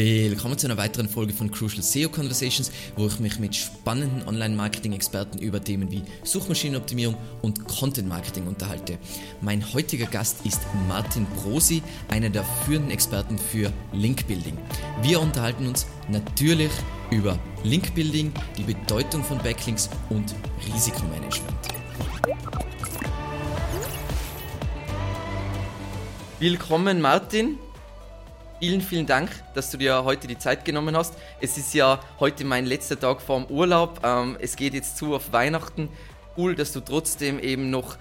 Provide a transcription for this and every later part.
Willkommen zu einer weiteren Folge von Crucial SEO Conversations, wo ich mich mit spannenden Online-Marketing-Experten über Themen wie Suchmaschinenoptimierung und Content-Marketing unterhalte. Mein heutiger Gast ist Martin Brosi, einer der führenden Experten für Link-Building. Wir unterhalten uns natürlich über Link-Building, die Bedeutung von Backlinks und Risikomanagement. Willkommen Martin. Vielen, vielen Dank, dass du dir heute die Zeit genommen hast. Es ist ja heute mein letzter Tag vorm Urlaub. Ähm, es geht jetzt zu auf Weihnachten. Cool, dass du trotzdem eben noch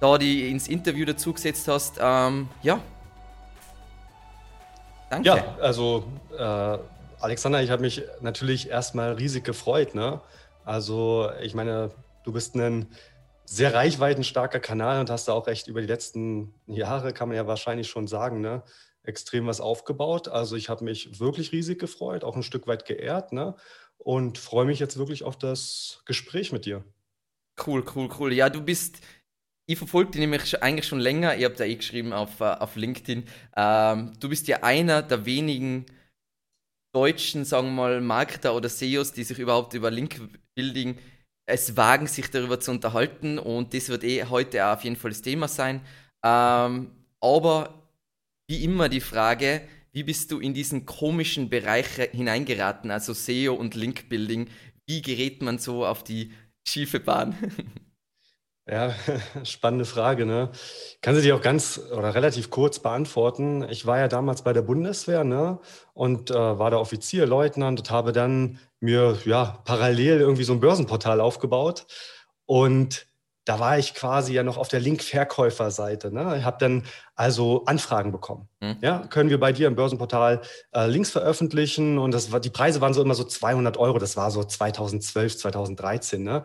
da die ins Interview dazu gesetzt hast. Ähm, ja. Danke. Ja, also äh, Alexander, ich habe mich natürlich erstmal riesig gefreut. Ne? Also ich meine, du bist ein sehr reichweitenstarker Kanal und hast da auch recht über die letzten Jahre, kann man ja wahrscheinlich schon sagen, ne? Extrem was aufgebaut. Also ich habe mich wirklich riesig gefreut, auch ein Stück weit geehrt ne? und freue mich jetzt wirklich auf das Gespräch mit dir. Cool, cool, cool. Ja, du bist, ich verfolge dich nämlich eigentlich schon länger, ihr habt ja eh geschrieben auf, äh, auf LinkedIn, ähm, du bist ja einer der wenigen deutschen, sagen wir mal, Marketer oder SEOs, die sich überhaupt über Link-Building es wagen, sich darüber zu unterhalten und das wird eh heute auch auf jeden Fall das Thema sein. Ähm, aber wie immer die Frage, wie bist du in diesen komischen Bereich hineingeraten, also SEO und Link-Building? Wie gerät man so auf die schiefe Bahn? Ja, spannende Frage. Ne? Kann sie dir auch ganz oder relativ kurz beantworten. Ich war ja damals bei der Bundeswehr ne? und äh, war da Offizier, Leutnant und habe dann mir ja parallel irgendwie so ein Börsenportal aufgebaut. Und da war ich quasi ja noch auf der Link-Verkäuferseite. Ne? Ich habe dann also Anfragen bekommen. Mhm. Ja, können wir bei dir im Börsenportal äh, Links veröffentlichen? Und das war, die Preise waren so immer so 200 Euro. Das war so 2012, 2013. Ne?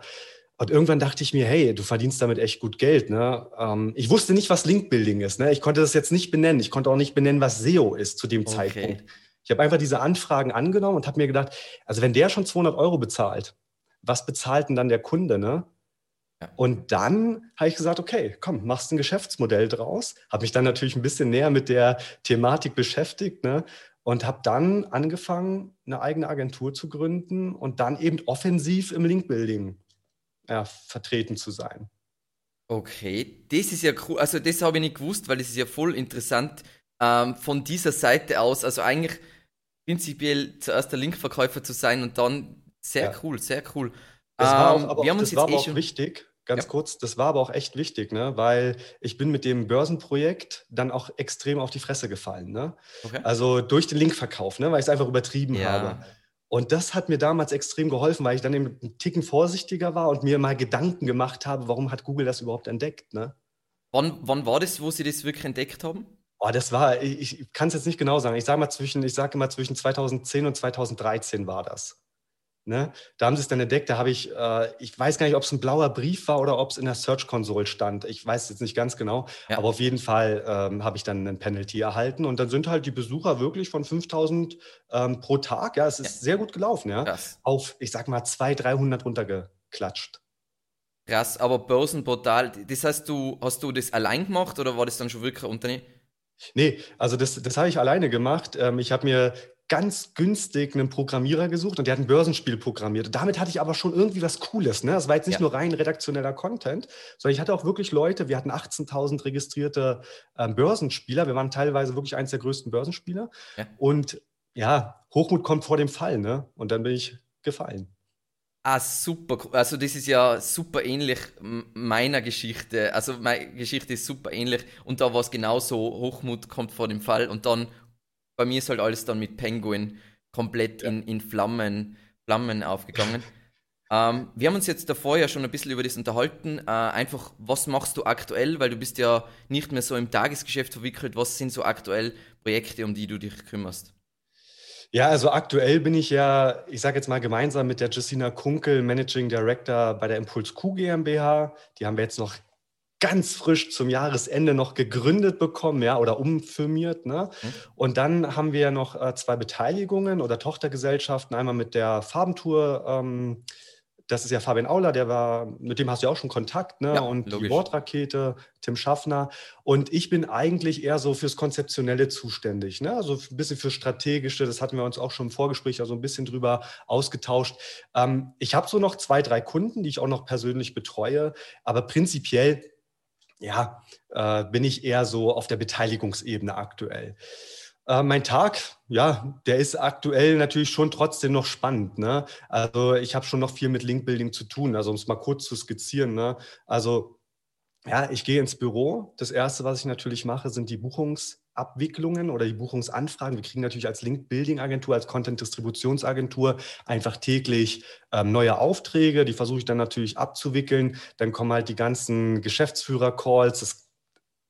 Und irgendwann dachte ich mir, hey, du verdienst damit echt gut Geld. Ne? Ähm, ich wusste nicht, was Link-Building ist. Ne? Ich konnte das jetzt nicht benennen. Ich konnte auch nicht benennen, was SEO ist zu dem okay. Zeitpunkt. Ich habe einfach diese Anfragen angenommen und habe mir gedacht, also wenn der schon 200 Euro bezahlt, was bezahlt denn dann der Kunde? Ne? Und dann habe ich gesagt, okay, komm, machst ein Geschäftsmodell draus. Habe mich dann natürlich ein bisschen näher mit der Thematik beschäftigt ne? und habe dann angefangen, eine eigene Agentur zu gründen und dann eben offensiv im Linkbuilding ja, vertreten zu sein. Okay, das ist ja cool. Also das habe ich nicht gewusst, weil das ist ja voll interessant ähm, von dieser Seite aus. Also eigentlich prinzipiell zuerst der Linkverkäufer zu sein und dann sehr ja. cool, sehr cool. Das war, auch, ähm, aber auch, das war aber eh auch wichtig, ganz ja. kurz, das war aber auch echt wichtig, ne? weil ich bin mit dem Börsenprojekt dann auch extrem auf die Fresse gefallen. Ne? Okay. Also durch den Linkverkauf, ne? weil ich es einfach übertrieben ja. habe. Und das hat mir damals extrem geholfen, weil ich dann eben einen Ticken vorsichtiger war und mir mal Gedanken gemacht habe, warum hat Google das überhaupt entdeckt. Ne? Wann, wann war das, wo Sie das wirklich entdeckt haben? Oh, das war, ich, ich kann es jetzt nicht genau sagen. Ich sage mal zwischen, ich sage mal zwischen 2010 und 2013 war das. Ne? Da haben sie es dann entdeckt, da habe ich, äh, ich weiß gar nicht, ob es ein blauer Brief war oder ob es in der Search Console stand. Ich weiß jetzt nicht ganz genau, ja. aber auf jeden Fall ähm, habe ich dann einen Penalty erhalten und dann sind halt die Besucher wirklich von 5000 ähm, pro Tag, ja, es ist ja. sehr gut gelaufen, ja, Krass. auf, ich sag mal, 200, 300 runtergeklatscht. Krass, aber Börsenportal, das heißt, du hast du das allein gemacht oder war das dann schon wirklich ein Unternehmen? Nee, also das, das habe ich alleine gemacht. Ähm, ich habe mir ganz günstig einen Programmierer gesucht und der hat ein Börsenspiel programmiert. damit hatte ich aber schon irgendwie was Cooles. Ne? Das war jetzt nicht ja. nur rein redaktioneller Content, sondern ich hatte auch wirklich Leute, wir hatten 18.000 registrierte ähm, Börsenspieler. Wir waren teilweise wirklich eines der größten Börsenspieler. Ja. Und ja, Hochmut kommt vor dem Fall. Ne? Und dann bin ich gefallen. Ah, super. Also das ist ja super ähnlich meiner Geschichte. Also meine Geschichte ist super ähnlich und da war es genauso. Hochmut kommt vor dem Fall und dann bei mir ist halt alles dann mit Penguin komplett ja. in, in Flammen, Flammen aufgegangen. ähm, wir haben uns jetzt davor ja schon ein bisschen über das unterhalten. Äh, einfach, was machst du aktuell? Weil du bist ja nicht mehr so im Tagesgeschäft verwickelt. Was sind so aktuell Projekte, um die du dich kümmerst? Ja, also aktuell bin ich ja, ich sage jetzt mal gemeinsam mit der Justina Kunkel, Managing Director bei der Impuls Q GmbH. Die haben wir jetzt noch ganz frisch zum Jahresende noch gegründet bekommen, ja, oder umfirmiert. Ne? Mhm. Und dann haben wir ja noch äh, zwei Beteiligungen oder Tochtergesellschaften, einmal mit der Farbentour ähm, das ist ja Fabian Auler, der war, mit dem hast du ja auch schon Kontakt, ne? Ja, und logisch. die Wortrakete, Tim Schaffner. Und ich bin eigentlich eher so fürs Konzeptionelle zuständig, ne? Also ein bisschen für Strategische, das hatten wir uns auch schon im Vorgespräch also ein bisschen drüber ausgetauscht. Ähm, ich habe so noch zwei, drei Kunden, die ich auch noch persönlich betreue, aber prinzipiell ja, äh, bin ich eher so auf der Beteiligungsebene aktuell. Äh, mein Tag, ja, der ist aktuell natürlich schon trotzdem noch spannend. Ne? Also ich habe schon noch viel mit Linkbuilding zu tun, also um es mal kurz zu skizzieren. Ne? Also ja, ich gehe ins Büro. Das Erste, was ich natürlich mache, sind die Buchungsabwicklungen oder die Buchungsanfragen. Wir kriegen natürlich als Link-Building-Agentur, als Content-Distributionsagentur einfach täglich ähm, neue Aufträge. Die versuche ich dann natürlich abzuwickeln. Dann kommen halt die ganzen Geschäftsführer-Calls. Das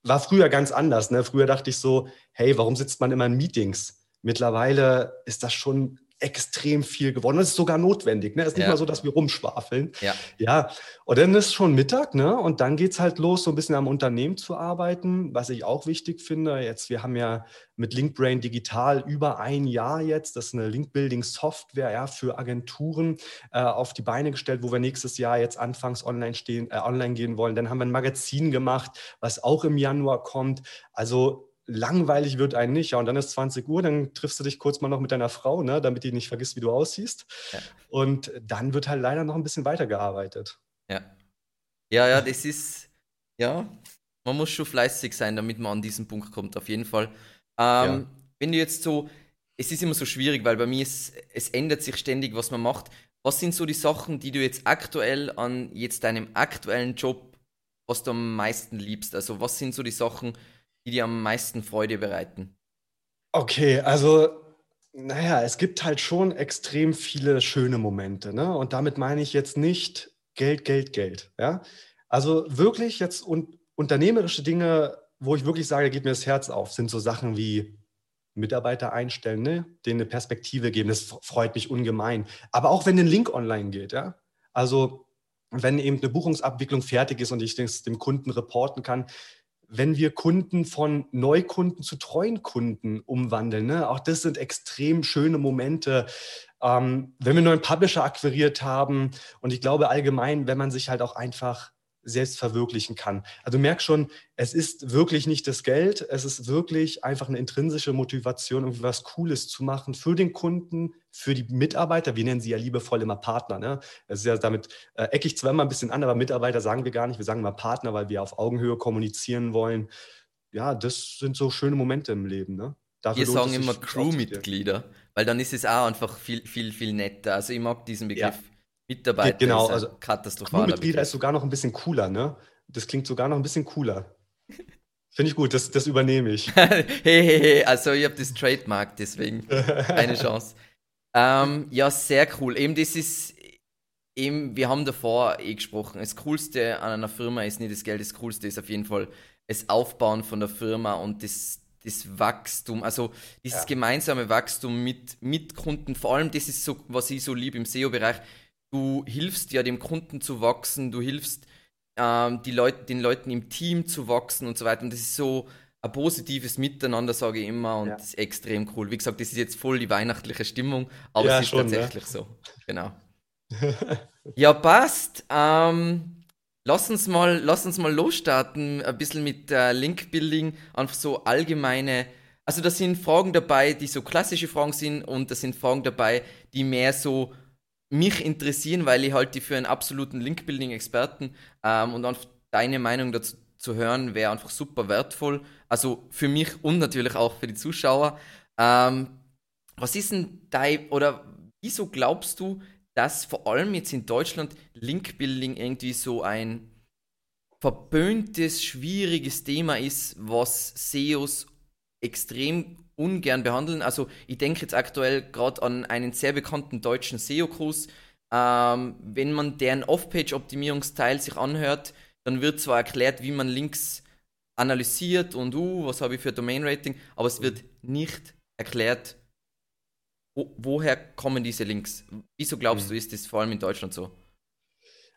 war früher ganz anders. Ne? Früher dachte ich so, hey, warum sitzt man immer in Meetings? Mittlerweile ist das schon extrem viel geworden. Das ist sogar notwendig. Ne? Es ist nicht ja. mal so, dass wir rumschwafeln. Ja. ja. Und dann ist schon Mittag, ne? Und dann geht es halt los, so ein bisschen am Unternehmen zu arbeiten, was ich auch wichtig finde. Jetzt, wir haben ja mit Linkbrain Digital über ein Jahr jetzt, das ist eine Link-Building-Software ja, für Agenturen äh, auf die Beine gestellt, wo wir nächstes Jahr jetzt anfangs online stehen, äh, online gehen wollen. Dann haben wir ein Magazin gemacht, was auch im Januar kommt. Also langweilig wird einen nicht. Ja, und dann ist 20 Uhr, dann triffst du dich kurz mal noch mit deiner Frau, ne, damit die nicht vergisst, wie du aussiehst. Ja. Und dann wird halt leider noch ein bisschen weitergearbeitet. Ja. Ja, ja, das ist, ja, man muss schon fleißig sein, damit man an diesen Punkt kommt, auf jeden Fall. Ähm, ja. Wenn du jetzt so, es ist immer so schwierig, weil bei mir ist, es ändert sich ständig, was man macht. Was sind so die Sachen, die du jetzt aktuell an jetzt deinem aktuellen Job, was du am meisten liebst? Also was sind so die Sachen, die dir am meisten Freude bereiten? Okay, also naja, es gibt halt schon extrem viele schöne Momente. Ne? Und damit meine ich jetzt nicht Geld, Geld, Geld. Ja? Also wirklich jetzt un unternehmerische Dinge, wo ich wirklich sage, geht mir das Herz auf, sind so Sachen wie Mitarbeiter einstellen, ne? denen eine Perspektive geben. Das freut mich ungemein. Aber auch wenn ein Link online geht, ja. Also wenn eben eine Buchungsabwicklung fertig ist und ich das dem Kunden reporten kann, wenn wir Kunden von Neukunden zu treuen Kunden umwandeln. Ne? Auch das sind extrem schöne Momente. Ähm, wenn wir einen neuen Publisher akquiriert haben und ich glaube allgemein, wenn man sich halt auch einfach selbst verwirklichen kann. Also du merkst schon, es ist wirklich nicht das Geld, es ist wirklich einfach eine intrinsische Motivation, irgendwie was Cooles zu machen für den Kunden, für die Mitarbeiter. Wir nennen sie ja liebevoll immer Partner. Ne? Es ist ja damit äh, eckig zwar immer ein bisschen an, aber Mitarbeiter sagen wir gar nicht, wir sagen mal Partner, weil wir auf Augenhöhe kommunizieren wollen. Ja, das sind so schöne Momente im Leben. Ne? wir sagen immer Crewmitglieder, weil dann ist es auch einfach viel, viel, viel netter. Also ich mag diesen Begriff. Ja. Mitarbeiter genau, also katastrophal. Mitglieder ist sogar noch ein bisschen cooler, ne? Das klingt sogar noch ein bisschen cooler. Finde ich gut, das, das übernehme ich. hey, hey, hey, also ich habe das Trademark, deswegen keine Chance. ähm, ja, sehr cool. Eben, das ist, eben, wir haben davor eh gesprochen, das Coolste an einer Firma ist nicht das Geld, das Coolste ist auf jeden Fall das Aufbauen von der Firma und das, das Wachstum, also dieses ja. gemeinsame Wachstum mit, mit Kunden, vor allem das ist so, was ich so liebe im SEO-Bereich, du hilfst ja dem Kunden zu wachsen, du hilfst ähm, die Leut den Leuten im Team zu wachsen und so weiter. Und das ist so ein positives Miteinander, sage ich immer, und ja. das ist extrem cool. Wie gesagt, das ist jetzt voll die weihnachtliche Stimmung, aber ja, es ist schon, tatsächlich ja. so. Genau. ja, passt. Ähm, lass, uns mal, lass uns mal losstarten, ein bisschen mit äh, Link-Building, einfach so allgemeine. Also, da sind Fragen dabei, die so klassische Fragen sind, und da sind Fragen dabei, die mehr so mich interessieren, weil ich halt die für einen absoluten Link-Building-Experten ähm, und einfach deine Meinung dazu zu hören, wäre einfach super wertvoll. Also für mich und natürlich auch für die Zuschauer. Ähm, was ist denn dein, oder wieso glaubst du, dass vor allem jetzt in Deutschland Link-Building irgendwie so ein verböhntes, schwieriges Thema ist, was SEOs extrem ungern behandeln. Also ich denke jetzt aktuell gerade an einen sehr bekannten deutschen SEO-Kurs. Ähm, wenn man deren Off-Page-Optimierungsteil sich anhört, dann wird zwar erklärt, wie man Links analysiert und uh, was habe ich für Domain-Rating, aber es wird nicht erklärt, wo, woher kommen diese Links. Wieso glaubst mhm. du, ist das vor allem in Deutschland so?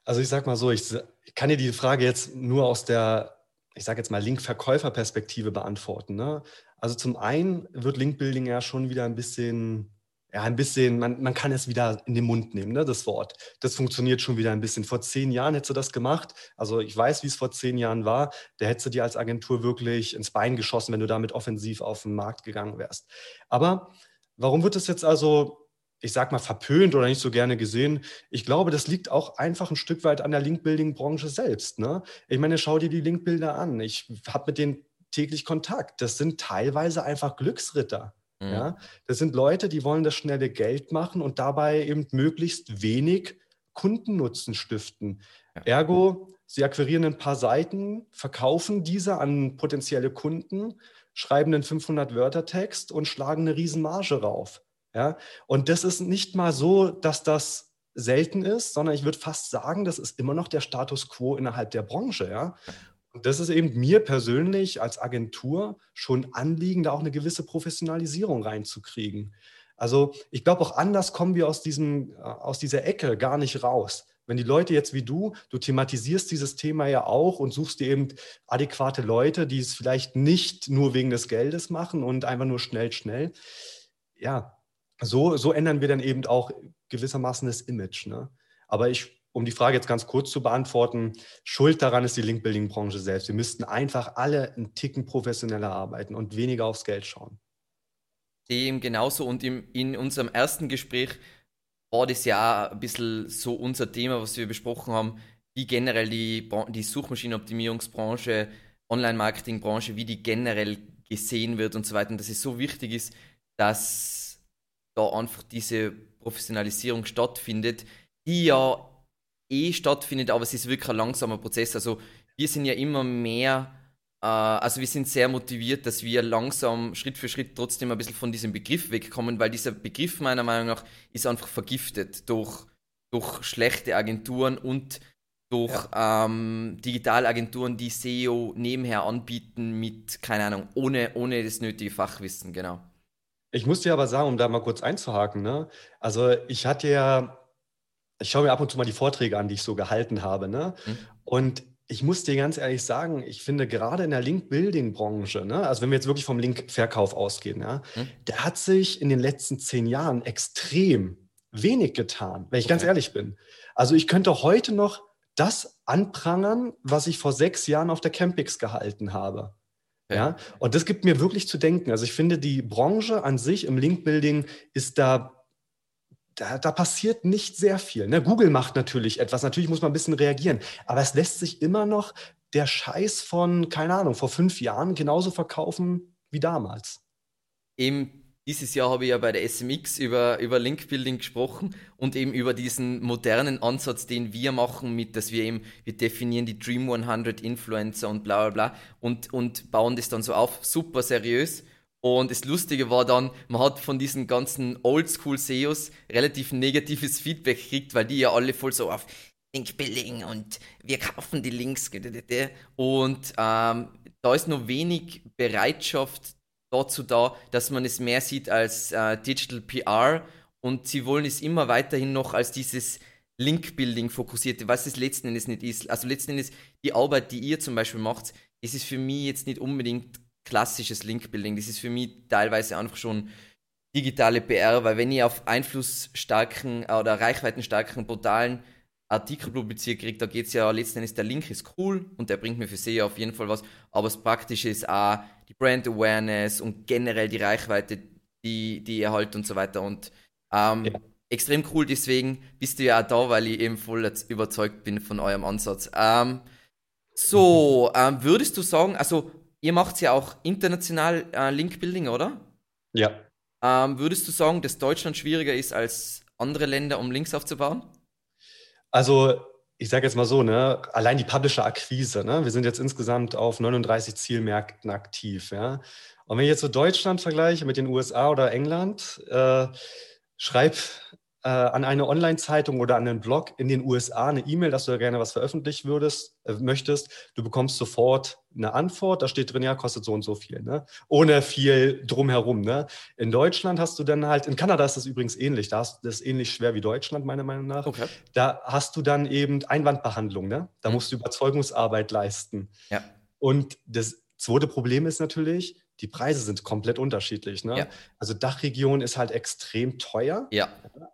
Also ich sag mal so, ich kann dir die Frage jetzt nur aus der, ich sage jetzt mal, Link-Verkäufer-Perspektive beantworten. Ne? Also zum einen wird Linkbuilding ja schon wieder ein bisschen ja, ein bisschen, man, man kann es wieder in den Mund nehmen, ne, das Wort. Das funktioniert schon wieder ein bisschen. Vor zehn Jahren hättest du das gemacht. Also ich weiß, wie es vor zehn Jahren war. Da hättest du dir als Agentur wirklich ins Bein geschossen, wenn du damit offensiv auf den Markt gegangen wärst. Aber warum wird das jetzt also ich sag mal, verpönt oder nicht so gerne gesehen. Ich glaube, das liegt auch einfach ein Stück weit an der Link-Building-Branche selbst. Ne? Ich meine, schau dir die Link-Bilder an. Ich habe mit denen täglich Kontakt. Das sind teilweise einfach Glücksritter. Mhm. Ja? Das sind Leute, die wollen das schnelle Geld machen und dabei eben möglichst wenig Kundennutzen stiften. Ja. Ergo, sie akquirieren ein paar Seiten, verkaufen diese an potenzielle Kunden, schreiben einen 500-Wörter-Text und schlagen eine Riesenmarge rauf. Ja? Und das ist nicht mal so, dass das selten ist, sondern ich würde fast sagen, das ist immer noch der Status quo innerhalb der Branche. Ja? Das ist eben mir persönlich als Agentur schon Anliegen, da auch eine gewisse Professionalisierung reinzukriegen. Also ich glaube, auch anders kommen wir aus, diesem, äh, aus dieser Ecke gar nicht raus. Wenn die Leute jetzt wie du, du thematisierst dieses Thema ja auch und suchst dir eben adäquate Leute, die es vielleicht nicht nur wegen des Geldes machen und einfach nur schnell, schnell. Ja, so, so ändern wir dann eben auch gewissermaßen das Image. Ne? Aber ich um die Frage jetzt ganz kurz zu beantworten, schuld daran ist die Link-Building-Branche selbst. Wir müssten einfach alle einen Ticken professioneller arbeiten und weniger aufs Geld schauen. Dem genauso und im, in unserem ersten Gespräch war das ja ein bisschen so unser Thema, was wir besprochen haben, wie generell die, die Suchmaschinenoptimierungsbranche, Online-Marketing-Branche, wie die generell gesehen wird und so weiter. Und dass es so wichtig ist, dass da einfach diese Professionalisierung stattfindet, die ja eh stattfindet, aber es ist wirklich ein langsamer Prozess. Also wir sind ja immer mehr, äh, also wir sind sehr motiviert, dass wir langsam Schritt für Schritt trotzdem ein bisschen von diesem Begriff wegkommen, weil dieser Begriff meiner Meinung nach ist einfach vergiftet durch, durch schlechte Agenturen und durch ja. ähm, Digitalagenturen, die SEO nebenher anbieten mit, keine Ahnung, ohne, ohne das nötige Fachwissen, genau. Ich muss dir aber sagen, um da mal kurz einzuhaken, ne? also ich hatte ja ich schaue mir ab und zu mal die Vorträge an, die ich so gehalten habe. Ne? Mhm. Und ich muss dir ganz ehrlich sagen, ich finde gerade in der Link-Building-Branche, ne, also wenn wir jetzt wirklich vom Link-Verkauf ausgehen, ja, mhm. der hat sich in den letzten zehn Jahren extrem wenig getan, wenn ich okay. ganz ehrlich bin. Also ich könnte heute noch das anprangern, was ich vor sechs Jahren auf der Campix gehalten habe. Okay. Ja, und das gibt mir wirklich zu denken. Also ich finde, die Branche an sich im Link-Building ist da da, da, passiert nicht sehr viel. Ne? Google macht natürlich etwas, natürlich muss man ein bisschen reagieren, aber es lässt sich immer noch der Scheiß von, keine Ahnung, vor fünf Jahren genauso verkaufen wie damals. Eben dieses Jahr habe ich ja bei der SMX über, über Link-Building gesprochen und eben über diesen modernen Ansatz, den wir machen, mit, dass wir eben, wir definieren die Dream 100 Influencer und bla bla bla und, und bauen das dann so auf, super seriös und das Lustige war dann, man hat von diesen ganzen Oldschool-SEOs relativ negatives Feedback gekriegt, weil die ja alle voll so auf Link-Building und wir kaufen die Links. Und ähm, da ist noch wenig Bereitschaft dazu da, dass man es mehr sieht als äh, Digital PR und sie wollen es immer weiterhin noch als dieses Link-Building fokussierte, was es letzten Endes nicht ist. Also letzten Endes die Arbeit, die ihr zum Beispiel macht, ist es für mich jetzt nicht unbedingt klassisches Link-Building. Das ist für mich teilweise einfach schon digitale PR, weil wenn ich auf einflussstarken oder reichweitenstarken Portalen Artikel publiziere, kriege, da geht es ja letzten Endes, der Link ist cool und der bringt mir für SEO auf jeden Fall was, aber das Praktische ist auch die Brand Awareness und generell die Reichweite, die, die ihr halt und so weiter und ähm, ja. extrem cool, deswegen bist du ja auch da, weil ich eben voll überzeugt bin von eurem Ansatz. Ähm, so, ähm, würdest du sagen, also ihr macht ja auch international äh, Link-Building, oder? Ja. Ähm, würdest du sagen, dass Deutschland schwieriger ist als andere Länder, um Links aufzubauen? Also, ich sage jetzt mal so, ne, allein die Publisher-Akquise, ne, wir sind jetzt insgesamt auf 39 Zielmärkten aktiv, ja. Und wenn ich jetzt so Deutschland vergleiche mit den USA oder England, äh, schreib äh, an eine Online-Zeitung oder an einen Blog in den USA eine E-Mail, dass du da gerne was veröffentlichen würdest, äh, möchtest. Du bekommst sofort eine Antwort, da steht drin, ja, kostet so und so viel, ne? ohne viel drumherum. Ne? In Deutschland hast du dann halt, in Kanada ist das übrigens ähnlich, da ist das ähnlich schwer wie Deutschland, meiner Meinung nach. Okay. Da hast du dann eben Einwandbehandlung, ne? da mhm. musst du Überzeugungsarbeit leisten. Ja. Und das zweite Problem ist natürlich, die Preise sind komplett unterschiedlich. Ne? Ja. Also Dachregion ist halt extrem teuer. Ja.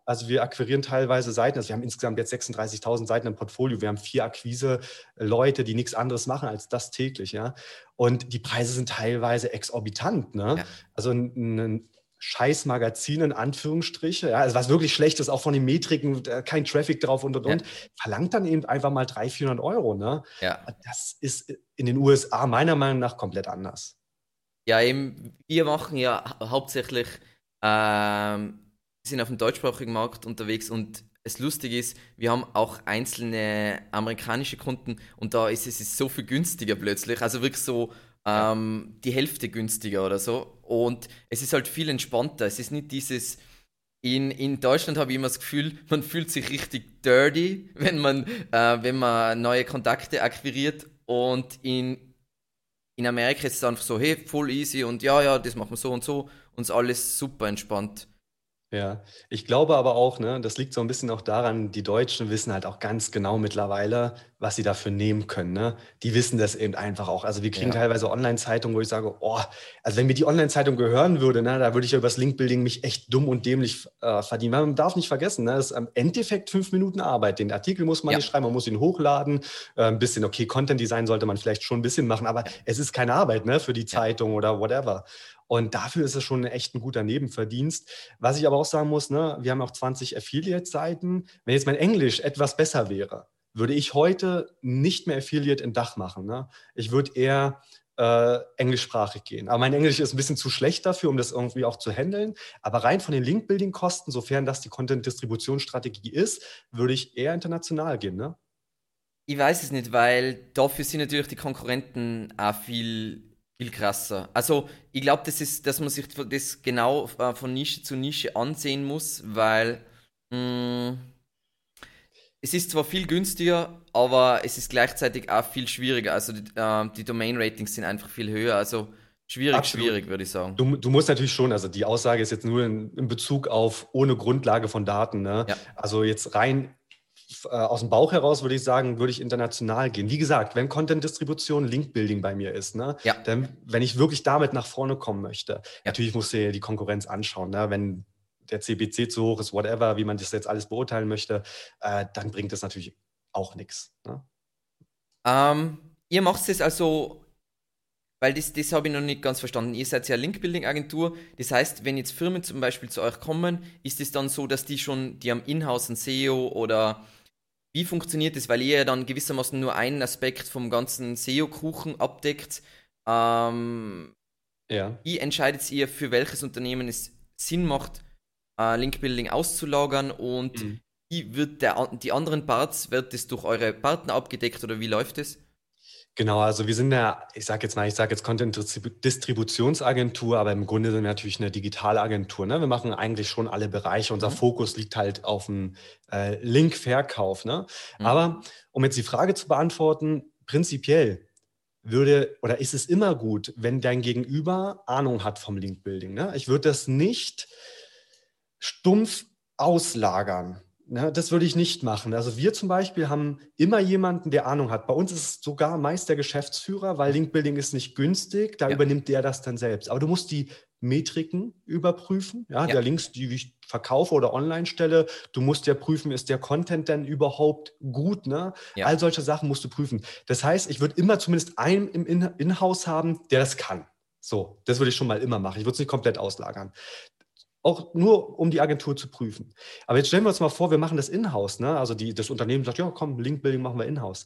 Also wir akquirieren teilweise Seiten, also wir haben insgesamt jetzt 36.000 Seiten im Portfolio. Wir haben vier Akquise-Leute, die nichts anderes machen als das täglich. Ja? Und die Preise sind teilweise exorbitant. Ne? Ja. Also ein, ein Scheißmagazin in Anführungsstriche, ja, also was wirklich schlecht ist, auch von den Metriken, kein Traffic drauf und und und, verlangt dann eben einfach mal 300, 400 Euro. Ne? Ja. Das ist in den USA meiner Meinung nach komplett anders. Ja, eben, wir machen ja hauptsächlich, ähm, sind auf dem deutschsprachigen Markt unterwegs und es lustig ist, wir haben auch einzelne amerikanische Kunden und da ist es so viel günstiger plötzlich. Also wirklich so ähm, die Hälfte günstiger oder so. Und es ist halt viel entspannter. Es ist nicht dieses. In, in Deutschland habe ich immer das Gefühl, man fühlt sich richtig dirty, wenn man, äh, wenn man neue Kontakte akquiriert. Und in, in Amerika ist es einfach so, hey, voll easy und ja, ja, das machen wir so und so. Und es alles super entspannt. Ja, ich glaube aber auch, ne, das liegt so ein bisschen auch daran, die Deutschen wissen halt auch ganz genau mittlerweile, was sie dafür nehmen können. Ne? Die wissen das eben einfach auch. Also wir kriegen ja. teilweise Online-Zeitungen, wo ich sage, oh, also wenn mir die Online-Zeitung gehören würde, ne, da würde ich ja übers Link-Building mich echt dumm und dämlich äh, verdienen. Man darf nicht vergessen, ne, das ist im Endeffekt fünf Minuten Arbeit. Den Artikel muss man ja. nicht schreiben, man muss ihn hochladen. Äh, ein bisschen, okay, Content-Design sollte man vielleicht schon ein bisschen machen, aber es ist keine Arbeit ne, für die Zeitung oder whatever. Und dafür ist es schon echt ein guter Nebenverdienst. Was ich aber auch sagen muss, ne, wir haben auch 20 Affiliate-Seiten. Wenn jetzt mein Englisch etwas besser wäre, würde ich heute nicht mehr Affiliate in Dach machen. Ne? Ich würde eher äh, englischsprachig gehen. Aber mein Englisch ist ein bisschen zu schlecht dafür, um das irgendwie auch zu handeln. Aber rein von den Link-Building-Kosten, sofern das die Content-Distributionsstrategie ist, würde ich eher international gehen. Ne? Ich weiß es nicht, weil dafür sind natürlich die Konkurrenten auch viel viel krasser. Also ich glaube, das ist, dass man sich das genau äh, von Nische zu Nische ansehen muss, weil mh, mm, es ist zwar viel günstiger, aber es ist gleichzeitig auch viel schwieriger. Also die, äh, die Domain-Ratings sind einfach viel höher. Also schwierig, Absolut. schwierig, würde ich sagen. Du, du, musst natürlich schon, also die Aussage ist jetzt nur in, in Bezug auf ohne Grundlage von Daten. Ne? Ja. Also jetzt rein äh, aus dem Bauch heraus würde ich sagen, würde ich international gehen. Wie gesagt, wenn Content-Distribution Link-Building bei mir ist, ne, ja. dann, wenn ich wirklich damit nach vorne kommen möchte, ja. natürlich muss ich die Konkurrenz anschauen. Ne? Wenn der CBC zu hoch ist, whatever, wie man das jetzt alles beurteilen möchte, äh, dann bringt das natürlich auch nichts. Ne? Ähm, ihr macht es also weil das, das habe ich noch nicht ganz verstanden. Ihr seid ja Link-Building-Agentur. Das heißt, wenn jetzt Firmen zum Beispiel zu euch kommen, ist es dann so, dass die schon, die haben in-house ein SEO oder wie funktioniert das? Weil ihr ja dann gewissermaßen nur einen Aspekt vom ganzen SEO-Kuchen abdeckt. Ähm, ja. Wie entscheidet ihr, für welches Unternehmen es Sinn macht, äh, Link-Building auszulagern und mhm. wie wird der, die anderen Parts, wird das durch eure Partner abgedeckt oder wie läuft es? Genau, also wir sind ja, ich sage jetzt mal, ich sage jetzt Content-Distributionsagentur, aber im Grunde sind wir natürlich eine Digitalagentur. Ne? Wir machen eigentlich schon alle Bereiche. Unser mhm. Fokus liegt halt auf dem äh, Linkverkauf. Ne? Mhm. Aber um jetzt die Frage zu beantworten, prinzipiell würde oder ist es immer gut, wenn dein Gegenüber Ahnung hat vom Linkbuilding. Ne? Ich würde das nicht stumpf auslagern. Ne, das würde ich nicht machen. Also wir zum Beispiel haben immer jemanden, der Ahnung hat. Bei uns ist es sogar meist der Geschäftsführer, weil Linkbuilding ist nicht günstig. Da ja. übernimmt der das dann selbst. Aber du musst die Metriken überprüfen, ja, ja. der Links, die ich verkaufe oder online stelle. Du musst ja prüfen, ist der Content denn überhaupt gut? Ne? Ja. All solche Sachen musst du prüfen. Das heißt, ich würde immer zumindest einen im In-House haben, der das kann. So, das würde ich schon mal immer machen. Ich würde es nicht komplett auslagern auch nur um die Agentur zu prüfen. Aber jetzt stellen wir uns mal vor, wir machen das in-house. Ne? Also die, das Unternehmen sagt, ja, komm, Link-Building machen wir in-house.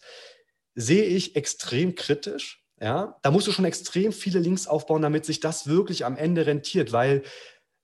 Sehe ich extrem kritisch. Ja? Da musst du schon extrem viele Links aufbauen, damit sich das wirklich am Ende rentiert. Weil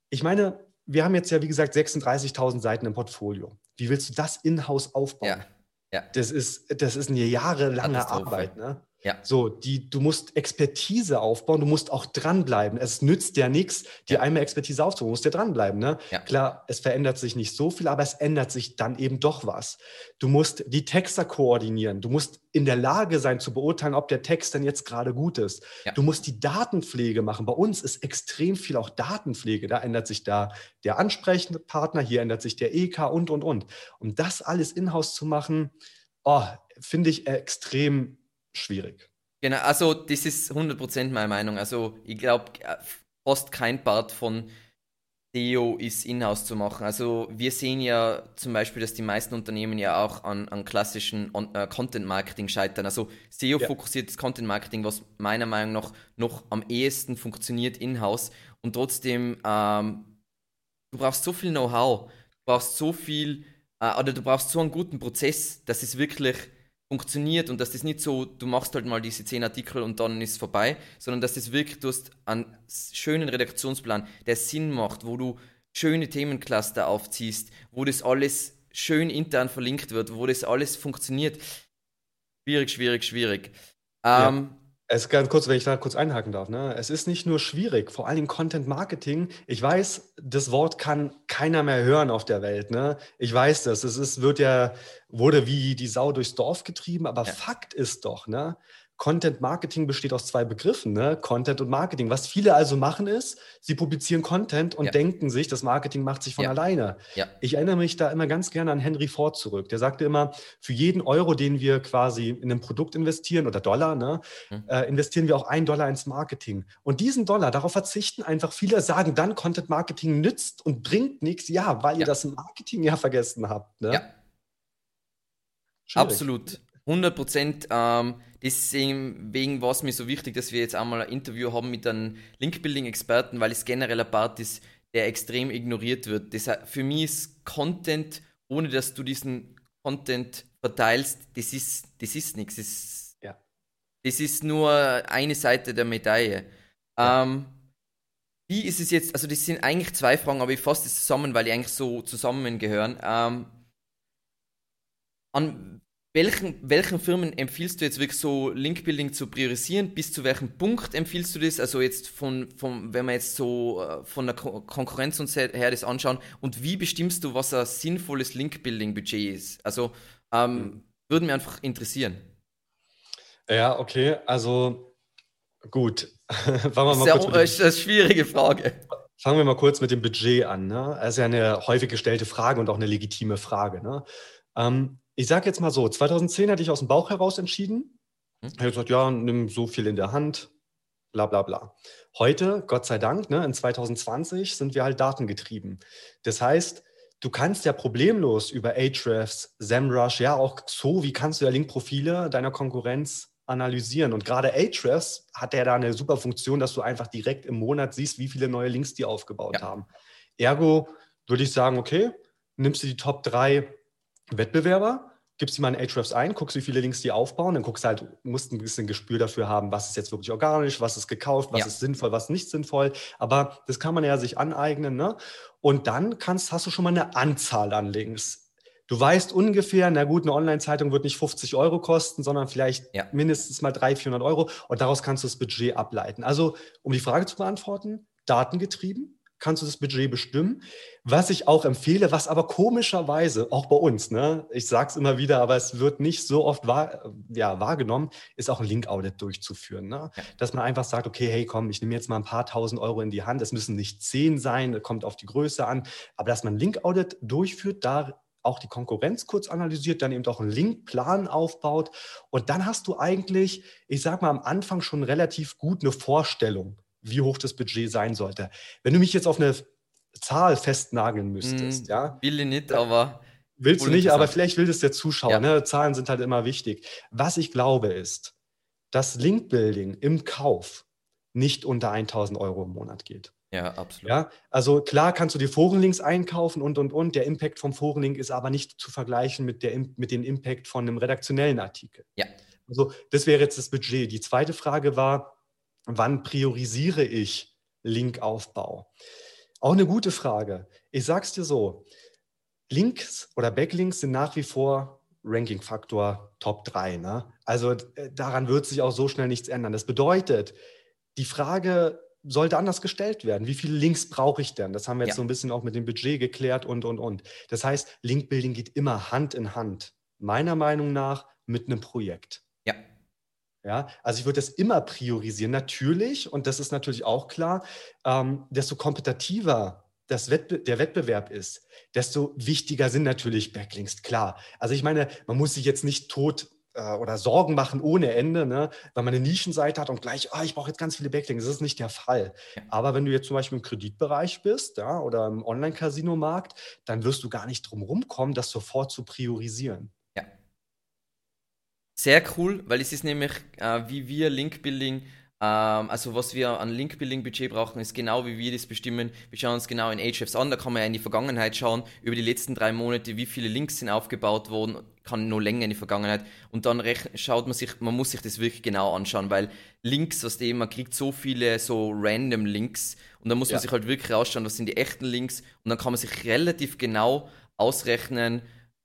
ich meine, wir haben jetzt ja, wie gesagt, 36.000 Seiten im Portfolio. Wie willst du das in-house aufbauen? Ja. Ja. Das, ist, das ist eine jahrelange Arbeit. Ne? Ja. So, die, du musst Expertise aufbauen, du musst auch dranbleiben. Es nützt ja nichts, dir ja. einmal Expertise aufzubauen, du musst ja dranbleiben. Ne? Ja. Klar, es verändert sich nicht so viel, aber es ändert sich dann eben doch was. Du musst die Texter koordinieren, du musst in der Lage sein zu beurteilen, ob der Text denn jetzt gerade gut ist. Ja. Du musst die Datenpflege machen. Bei uns ist extrem viel auch Datenpflege. Da ändert sich da der ansprechende Partner, hier ändert sich der EK und, und, und. Um das alles in-house zu machen, oh, finde ich extrem schwierig. Genau, also das ist 100% meine Meinung. Also ich glaube, fast kein Part von SEO ist in-house zu machen. Also wir sehen ja zum Beispiel, dass die meisten Unternehmen ja auch an, an klassischen äh, Content-Marketing scheitern. Also SEO-fokussiertes ja. Content-Marketing, was meiner Meinung nach noch am ehesten funktioniert in-house und trotzdem, ähm, du brauchst so viel Know-how, du brauchst so viel, äh, oder du brauchst so einen guten Prozess, dass es wirklich funktioniert und dass das nicht so, du machst halt mal diese zehn Artikel und dann ist es vorbei, sondern dass das wirklich, du hast einen schönen Redaktionsplan, der Sinn macht, wo du schöne Themencluster aufziehst, wo das alles schön intern verlinkt wird, wo das alles funktioniert. Schwierig, schwierig, schwierig. Ähm, ja. Es ist ganz kurz, wenn ich da kurz einhaken darf. Ne? Es ist nicht nur schwierig, vor allem Content Marketing. Ich weiß, das Wort kann keiner mehr hören auf der Welt. Ne? Ich weiß das. Es ist, wird ja, wurde wie die Sau durchs Dorf getrieben, aber ja. Fakt ist doch, ne? Content Marketing besteht aus zwei Begriffen, ne? Content und Marketing. Was viele also machen ist, sie publizieren Content und ja. denken sich, das Marketing macht sich von ja. alleine. Ja. Ich erinnere mich da immer ganz gerne an Henry Ford zurück. Der sagte immer, für jeden Euro, den wir quasi in ein Produkt investieren oder Dollar, ne, mhm. äh, investieren wir auch einen Dollar ins Marketing. Und diesen Dollar, darauf verzichten einfach viele, sagen dann, Content Marketing nützt und bringt nichts. Ja, weil ihr das Marketing ja vergessen habt. Ne? Ja. Absolut. 100 Prozent. Ähm, deswegen war es mir so wichtig, dass wir jetzt einmal ein Interview haben mit einem Link-Building-Experten, weil es generell ein Part ist, der extrem ignoriert wird. Das, für mich ist Content, ohne dass du diesen Content verteilst, das ist, das ist nichts. Das, ja. das ist nur eine Seite der Medaille. Ja. Ähm, wie ist es jetzt, also das sind eigentlich zwei Fragen, aber ich fasse das zusammen, weil die eigentlich so zusammengehören. Ähm, an welchen, welchen Firmen empfiehlst du jetzt wirklich so Linkbuilding zu priorisieren? Bis zu welchem Punkt empfiehlst du das? Also jetzt von, von wenn wir jetzt so äh, von der Ko Konkurrenz uns her, her, das anschauen und wie bestimmst du, was ein sinnvolles Linkbuilding-Budget ist? Also ähm, mhm. würde mich einfach interessieren. Ja, okay, also gut. Fangen wir mal kurz das ist eine schwierige Frage. Fangen wir mal kurz mit dem Budget an. Ne? Das ist ja eine häufig gestellte Frage und auch eine legitime Frage. Ne? Ähm, ich sage jetzt mal so, 2010 hatte ich aus dem Bauch heraus entschieden. Hm? Ich habe gesagt, ja, nimm so viel in der Hand, bla bla bla. Heute, Gott sei Dank, ne, in 2020 sind wir halt datengetrieben. Das heißt, du kannst ja problemlos über Ahrefs, SEMrush, ja auch so, wie kannst du ja Linkprofile deiner Konkurrenz analysieren. Und gerade Ahrefs hat ja da eine super Funktion, dass du einfach direkt im Monat siehst, wie viele neue Links die aufgebaut ja. haben. Ergo würde ich sagen, okay, nimmst du die Top 3 Wettbewerber, gibst dir mal in Ahrefs ein, guckst, wie viele Links die aufbauen, dann guckst du halt, musst ein bisschen Gespür dafür haben, was ist jetzt wirklich organisch, was ist gekauft, was ja. ist sinnvoll, was nicht sinnvoll. Aber das kann man ja sich aneignen. Ne? Und dann kannst, hast du schon mal eine Anzahl an Links. Du weißt ungefähr, na gut, eine Online-Zeitung wird nicht 50 Euro kosten, sondern vielleicht ja. mindestens mal 300, 400 Euro. Und daraus kannst du das Budget ableiten. Also, um die Frage zu beantworten, datengetrieben, kannst du das Budget bestimmen. Was ich auch empfehle, was aber komischerweise auch bei uns, ne, ich sage es immer wieder, aber es wird nicht so oft wahr, ja, wahrgenommen, ist auch ein Link-Audit durchzuführen. Ne? Dass man einfach sagt, okay, hey, komm, ich nehme jetzt mal ein paar tausend Euro in die Hand. Es müssen nicht zehn sein, kommt auf die Größe an. Aber dass man ein Link-Audit durchführt, da auch die Konkurrenz kurz analysiert, dann eben auch einen Linkplan aufbaut. Und dann hast du eigentlich, ich sage mal, am Anfang schon relativ gut eine Vorstellung, wie hoch das Budget sein sollte. Wenn du mich jetzt auf eine Zahl festnageln müsstest, mm, ja. Will ich nicht, aber. Willst du nicht, aber vielleicht will das der Zuschauer. Ja. Ne? Zahlen sind halt immer wichtig. Was ich glaube ist, dass Linkbuilding im Kauf nicht unter 1000 Euro im Monat geht. Ja, absolut. Ja, also klar kannst du die Forenlinks einkaufen und, und, und. Der Impact vom Forenlink ist aber nicht zu vergleichen mit, der, mit dem Impact von einem redaktionellen Artikel. Ja. Also das wäre jetzt das Budget. Die zweite Frage war, wann priorisiere ich Linkaufbau? Auch eine gute Frage. Ich sage es dir so, Links oder Backlinks sind nach wie vor Ranking-Faktor Top 3. Ne? Also äh, daran wird sich auch so schnell nichts ändern. Das bedeutet, die Frage sollte anders gestellt werden. Wie viele Links brauche ich denn? Das haben wir jetzt ja. so ein bisschen auch mit dem Budget geklärt und, und, und. Das heißt, Link-Building geht immer Hand in Hand, meiner Meinung nach, mit einem Projekt. Ja. Also ich würde das immer priorisieren, natürlich, und das ist natürlich auch klar, ähm, desto kompetitiver das Wettbe der Wettbewerb ist, desto wichtiger sind natürlich Backlinks, klar. Also ich meine, man muss sich jetzt nicht tot äh, oder Sorgen machen ohne Ende, ne? weil man eine Nischenseite hat und gleich, ah, ich brauche jetzt ganz viele Backlinks. Das ist nicht der Fall. Aber wenn du jetzt zum Beispiel im Kreditbereich bist ja, oder im Online-Casino-Markt, dann wirst du gar nicht drum rumkommen, das sofort zu priorisieren. Ja. Sehr cool, weil es ist nämlich, äh, wie wir Link-Building ähm, also was wir an Link-Building-Budget brauchen, ist genau wie wir das bestimmen. Wir schauen uns genau in Ahrefs an, da kann man ja in die Vergangenheit schauen, über die letzten drei Monate, wie viele Links sind aufgebaut worden, kann nur länger in die Vergangenheit. Und dann schaut man sich, man muss sich das wirklich genau anschauen, weil Links, was dem, man kriegt so viele so random Links und dann muss man sich halt wirklich rausschauen, was sind die echten Links und dann kann man sich relativ genau ausrechnen,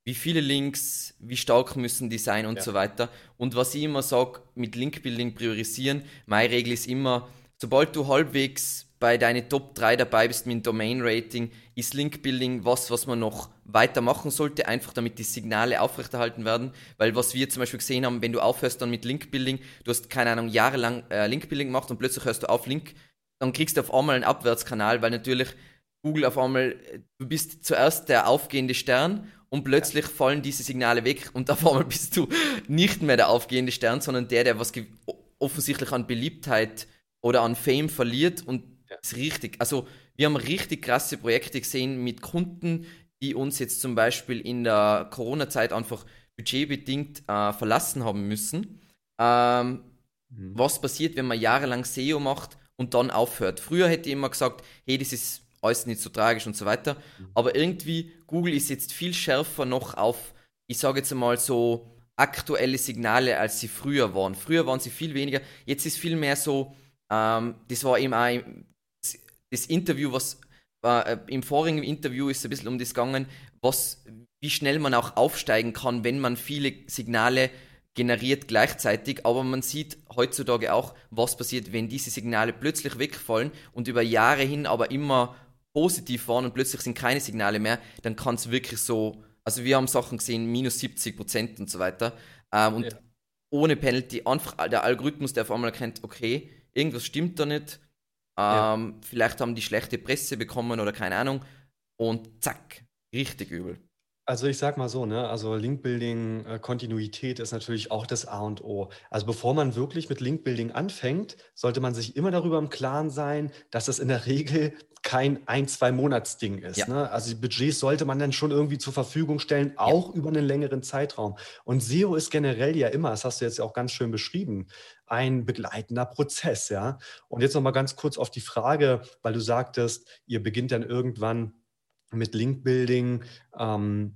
wie viele Links, wie stark müssen die sein und ja. so weiter. Und was ich immer sage, mit Linkbuilding priorisieren, meine Regel ist immer, sobald du halbwegs bei deinen Top 3 dabei bist mit dem Domain-Rating, ist Linkbuilding was, was man noch weitermachen sollte, einfach damit die Signale aufrechterhalten werden. Weil was wir zum Beispiel gesehen haben, wenn du aufhörst dann mit Linkbuilding, du hast keine Ahnung, jahrelang äh, Linkbuilding gemacht und plötzlich hörst du auf Link, dann kriegst du auf einmal einen Abwärtskanal, weil natürlich Google auf einmal, du bist zuerst der aufgehende Stern und plötzlich fallen diese Signale weg und auf einmal bist du nicht mehr der aufgehende Stern, sondern der, der was offensichtlich an Beliebtheit oder an Fame verliert und ja. ist richtig. Also wir haben richtig krasse Projekte gesehen mit Kunden, die uns jetzt zum Beispiel in der Corona-Zeit einfach budgetbedingt äh, verlassen haben müssen. Ähm, mhm. Was passiert, wenn man jahrelang SEO macht und dann aufhört? Früher hätte ich immer gesagt, hey, das ist alles nicht so tragisch und so weiter. Mhm. Aber irgendwie, Google ist jetzt viel schärfer noch auf, ich sage jetzt einmal so, aktuelle Signale, als sie früher waren. Früher waren sie viel weniger. Jetzt ist viel mehr so, ähm, das war eben auch das Interview, was äh, im vorigen Interview ist ein bisschen um das gegangen, was, wie schnell man auch aufsteigen kann, wenn man viele Signale generiert gleichzeitig, aber man sieht heutzutage auch, was passiert, wenn diese Signale plötzlich wegfallen und über Jahre hin aber immer positiv waren und plötzlich sind keine Signale mehr, dann kann es wirklich so, also wir haben Sachen gesehen, minus 70 Prozent und so weiter. Ähm, und ja. ohne Penalty, einfach der Algorithmus, der auf einmal erkennt, okay, irgendwas stimmt da nicht. Ähm, ja. Vielleicht haben die schlechte Presse bekommen oder keine Ahnung. Und zack, richtig übel. Also ich sag mal so, ne, also Linkbuilding, äh, Kontinuität ist natürlich auch das A und O. Also bevor man wirklich mit Linkbuilding anfängt, sollte man sich immer darüber im Klaren sein, dass das in der Regel kein ein, zwei Monatsding ist. Ja. Ne? Also die Budgets sollte man dann schon irgendwie zur Verfügung stellen, auch ja. über einen längeren Zeitraum. Und SEO ist generell ja immer, das hast du jetzt ja auch ganz schön beschrieben, ein begleitender Prozess, ja. Und jetzt nochmal ganz kurz auf die Frage, weil du sagtest, ihr beginnt dann irgendwann mit Linkbuilding. Ähm,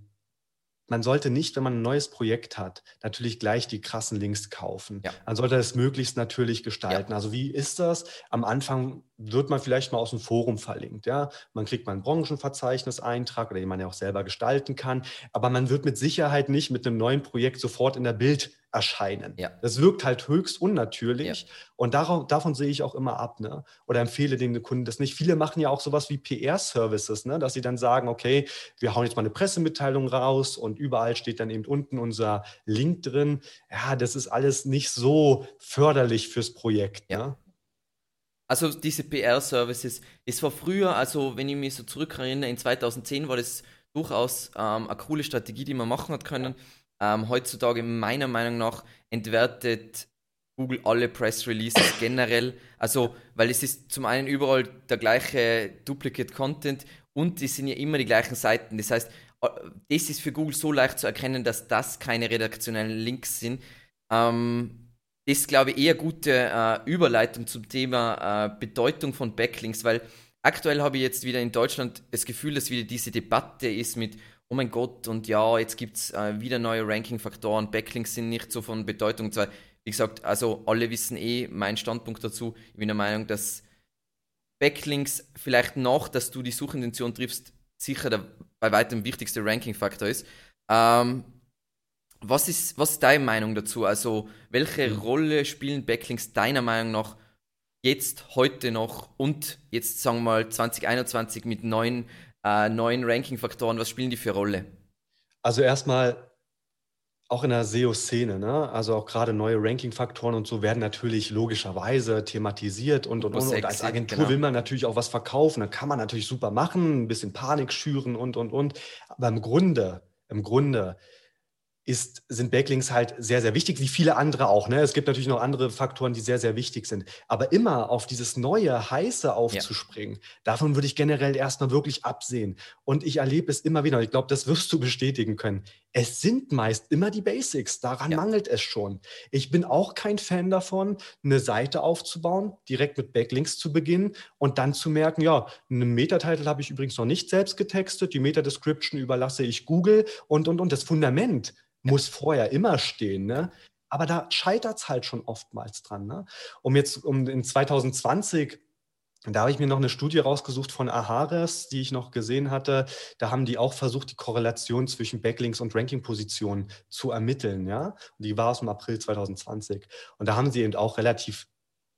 man sollte nicht, wenn man ein neues Projekt hat, natürlich gleich die krassen Links kaufen. Ja. Man sollte das möglichst natürlich gestalten. Ja. Also wie ist das? Am Anfang wird man vielleicht mal aus dem Forum verlinkt. Ja? Man kriegt mal einen Branchenverzeichnis-Eintrag oder den man ja auch selber gestalten kann. Aber man wird mit Sicherheit nicht mit einem neuen Projekt sofort in der Bild erscheinen. Ja. Das wirkt halt höchst unnatürlich. Ja. Und darauf, davon sehe ich auch immer ab. Ne? Oder empfehle den Kunden das nicht. Viele machen ja auch sowas wie PR-Services, ne? dass sie dann sagen, okay, wir hauen jetzt mal eine Pressemitteilung raus und überall steht dann eben unten unser Link drin. Ja, das ist alles nicht so förderlich fürs Projekt. Ja. Ne? Also diese PR-Services, es war früher, also wenn ich mich so zurückerinnere, in 2010 war das durchaus ähm, eine coole Strategie, die man machen hat können. Ähm, heutzutage meiner Meinung nach entwertet Google alle Press Releases generell. Also, weil es ist zum einen überall der gleiche Duplicate Content und es sind ja immer die gleichen Seiten. Das heißt, äh, das ist für Google so leicht zu erkennen, dass das keine redaktionellen Links sind. Ähm, das ist, glaube ich, eher gute äh, Überleitung zum Thema äh, Bedeutung von Backlinks, weil aktuell habe ich jetzt wieder in Deutschland das Gefühl, dass wieder diese Debatte ist mit oh mein Gott, und ja, jetzt gibt es äh, wieder neue Ranking-Faktoren, Backlinks sind nicht so von Bedeutung. Zwar, wie gesagt, also alle wissen eh meinen Standpunkt dazu. Ich bin der Meinung, dass Backlinks vielleicht noch, dass du die Suchintention triffst, sicher der bei weitem wichtigste Ranking-Faktor ist. Ähm, was, ist. was ist deine Meinung dazu? Also, welche mhm. Rolle spielen Backlinks deiner Meinung nach jetzt, heute noch und jetzt, sagen wir mal, 2021 mit neuen äh, neuen Ranking-Faktoren, was spielen die für Rolle? Also erstmal auch in der SEO-Szene, ne? also auch gerade neue Ranking-Faktoren und so werden natürlich logischerweise thematisiert und, und, und, und als Agentur genau. will man natürlich auch was verkaufen, da kann man natürlich super machen, ein bisschen Panik schüren und, und, und. Aber im Grunde, im Grunde ist, sind Backlinks halt sehr, sehr wichtig, wie viele andere auch. Ne? Es gibt natürlich noch andere Faktoren, die sehr, sehr wichtig sind. Aber immer auf dieses neue, heiße aufzuspringen, ja. davon würde ich generell erstmal wirklich absehen. Und ich erlebe es immer wieder, und ich glaube, das wirst du bestätigen können. Es sind meist immer die Basics, daran ja. mangelt es schon. Ich bin auch kein Fan davon, eine Seite aufzubauen, direkt mit Backlinks zu beginnen und dann zu merken, ja, einen Meta-Title habe ich übrigens noch nicht selbst getextet, die Meta-Description überlasse ich Google und, und, und das Fundament muss vorher immer stehen. Ne? Aber da scheitert es halt schon oftmals dran. Ne? Um jetzt um in 2020 da habe ich mir noch eine Studie rausgesucht von Ahares, die ich noch gesehen hatte. Da haben die auch versucht, die Korrelation zwischen Backlinks und Rankingpositionen zu ermitteln. Ja? Und die war aus dem April 2020. Und da haben sie eben auch relativ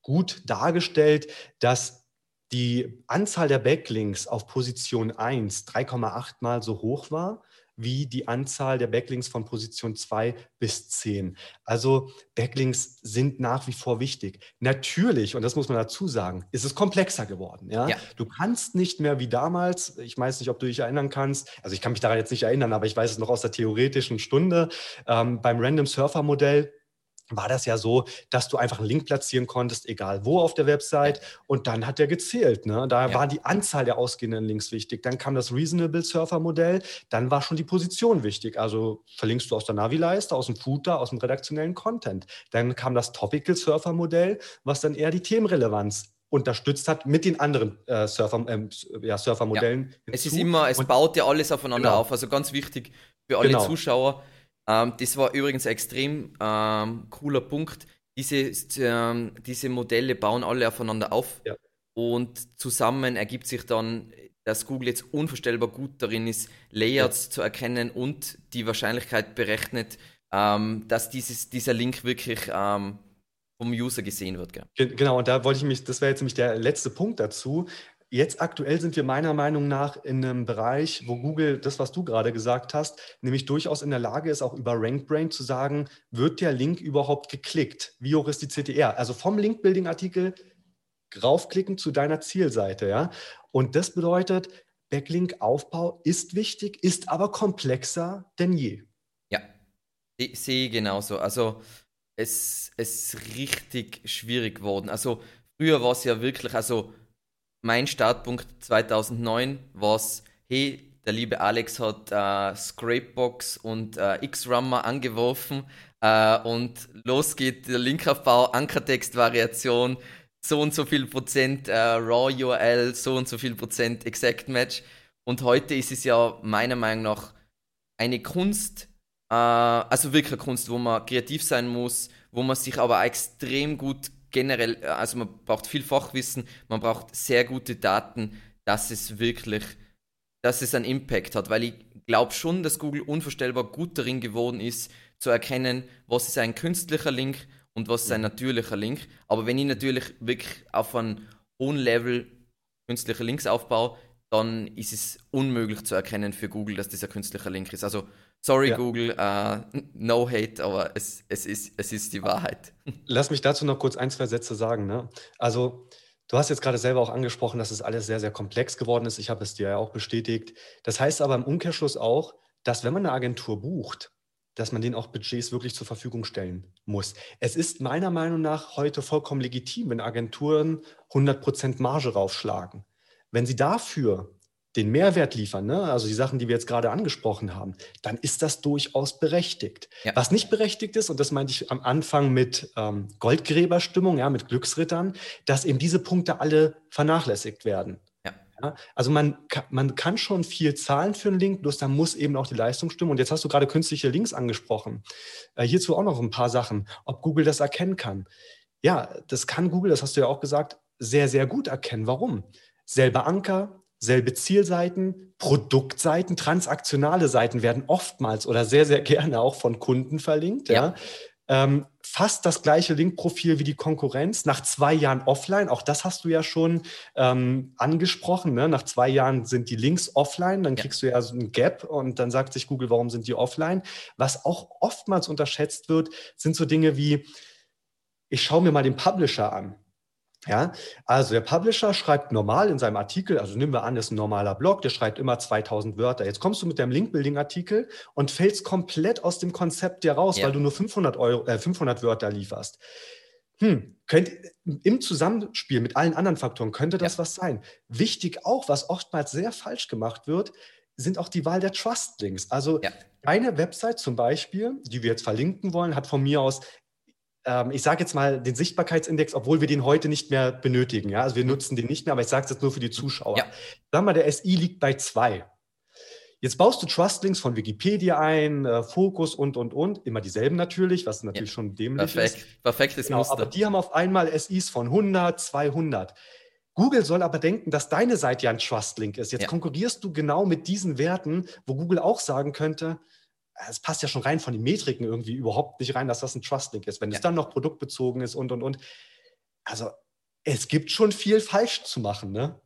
gut dargestellt, dass die Anzahl der Backlinks auf Position 1 3,8 mal so hoch war wie die Anzahl der Backlinks von Position 2 bis 10. Also Backlinks sind nach wie vor wichtig. Natürlich, und das muss man dazu sagen, ist es komplexer geworden. Ja? ja? Du kannst nicht mehr wie damals, ich weiß nicht, ob du dich erinnern kannst, also ich kann mich daran jetzt nicht erinnern, aber ich weiß es noch aus der theoretischen Stunde, ähm, beim Random Surfer Modell war das ja so, dass du einfach einen Link platzieren konntest, egal wo auf der Website, und dann hat der gezählt. Ne? Da ja. war die Anzahl der ausgehenden Links wichtig. Dann kam das Reasonable Surfer Modell, dann war schon die Position wichtig. Also verlinkst du aus der Navi-Leiste, aus dem Footer, aus dem redaktionellen Content. Dann kam das Topical Surfer Modell, was dann eher die Themenrelevanz unterstützt hat mit den anderen äh, Surfer, äh, ja, Surfer-Modellen. Ja. Es ist immer, es und, baut ja alles aufeinander genau. auf. Also ganz wichtig für alle genau. Zuschauer ähm, das war übrigens ein extrem ähm, cooler Punkt. Diese, ähm, diese Modelle bauen alle aufeinander auf ja. und zusammen ergibt sich dann, dass Google jetzt unvorstellbar gut darin ist, Layouts ja. zu erkennen und die Wahrscheinlichkeit berechnet, ähm, dass dieses, dieser Link wirklich ähm, vom User gesehen wird. Gell? Genau, und da wollte ich mich, das wäre jetzt nämlich der letzte Punkt dazu. Jetzt aktuell sind wir meiner Meinung nach in einem Bereich, wo Google das, was du gerade gesagt hast, nämlich durchaus in der Lage ist, auch über RankBrain zu sagen, wird der Link überhaupt geklickt? Wie hoch ist die CTR? Also vom Link-Building-Artikel raufklicken zu deiner Zielseite. Ja? Und das bedeutet, Backlink-Aufbau ist wichtig, ist aber komplexer denn je. Ja, ich sehe genauso. Also es ist richtig schwierig geworden. Also früher war es ja wirklich, also mein Startpunkt 2009 war hey, der liebe Alex hat äh, Scrapebox und äh, X-Rummer angeworfen äh, und los geht der Linkaufbau, Ankertext-Variation, so und so viel Prozent äh, RAW-URL, so und so viel Prozent Exact Match. Und heute ist es ja meiner Meinung nach eine Kunst, äh, also wirklich eine Kunst, wo man kreativ sein muss, wo man sich aber extrem gut generell, äh, also man braucht viel Fachwissen, man braucht sehr gute Daten, dass es wirklich, dass es einen Impact hat, weil ich glaube schon, dass Google unvorstellbar gut darin geworden ist, zu erkennen, was ist ein künstlicher Link und was ist ein natürlicher Link. Aber wenn ich natürlich wirklich auf einem hohen Level künstliche Links aufbaue, dann ist es unmöglich zu erkennen für Google, dass das ein künstlicher Link ist. Also Sorry, ja. Google, uh, no hate, aber es, es, ist, es ist die Wahrheit. Lass mich dazu noch kurz ein, zwei Sätze sagen. Ne? Also, du hast jetzt gerade selber auch angesprochen, dass es alles sehr, sehr komplex geworden ist. Ich habe es dir ja auch bestätigt. Das heißt aber im Umkehrschluss auch, dass wenn man eine Agentur bucht, dass man denen auch Budgets wirklich zur Verfügung stellen muss. Es ist meiner Meinung nach heute vollkommen legitim, wenn Agenturen 100% Marge raufschlagen. Wenn sie dafür den Mehrwert liefern, ne? also die Sachen, die wir jetzt gerade angesprochen haben, dann ist das durchaus berechtigt. Ja. Was nicht berechtigt ist, und das meinte ich am Anfang mit ähm, Goldgräberstimmung, ja, mit Glücksrittern, dass eben diese Punkte alle vernachlässigt werden. Ja. Also man, man kann schon viel zahlen für einen Link, bloß da muss eben auch die Leistung stimmen. Und jetzt hast du gerade künstliche Links angesprochen. Äh, hierzu auch noch ein paar Sachen, ob Google das erkennen kann. Ja, das kann Google, das hast du ja auch gesagt, sehr, sehr gut erkennen. Warum? Selber Anker, selbe Zielseiten, Produktseiten, transaktionale Seiten werden oftmals oder sehr, sehr gerne auch von Kunden verlinkt. Ja. ja. Ähm, fast das gleiche Linkprofil wie die Konkurrenz, nach zwei Jahren offline, auch das hast du ja schon ähm, angesprochen, ne? nach zwei Jahren sind die Links offline, dann kriegst ja. du ja so ein Gap und dann sagt sich Google, warum sind die offline? Was auch oftmals unterschätzt wird, sind so Dinge wie, ich schaue mir mal den Publisher an Ja, also der Publisher schreibt normal in seinem Artikel, also nehmen wir an, das ist ein normaler Blog, der schreibt immer 2000 Wörter. Jetzt kommst du mit deinem Link-Building-Artikel und fällst komplett aus dem Konzept dir raus, ja. weil du nur 500, Euro, äh, 500 Wörter lieferst. Hm, könnt, im Zusammenspiel mit allen anderen Faktoren könnte das ja. was sein. Wichtig auch, was oftmals sehr falsch gemacht wird, sind auch die Wahl der Trust-Links. Also ja. eine Website zum Beispiel, die wir jetzt verlinken wollen, hat von mir aus ähm, ich sage jetzt mal den Sichtbarkeitsindex, obwohl wir den heute nicht mehr benötigen. Ja? Also wir mhm. nutzen den nicht mehr, aber ich sage es jetzt nur für die Zuschauer. Ja. Sagen wir, der SI liegt bei zwei. Jetzt baust du Trustlinks von Wikipedia ein, äh, Fokus und, und, und. Immer dieselben natürlich, was natürlich ja. schon dämlich Perfekt. ist. Perfektes genau, Muster. Aber die haben auf einmal SIs von 100, 200. Google soll aber denken, dass deine Seite ja ein Trustlink ist. Jetzt ja. konkurrierst du genau mit diesen Werten, wo Google auch sagen könnte, es passt ja schon rein von den Metriken irgendwie überhaupt nicht rein, dass das ein Trust-Link ist. Wenn ja. es dann noch produktbezogen ist und, und, und. Also, es gibt schon viel falsch zu machen, ne?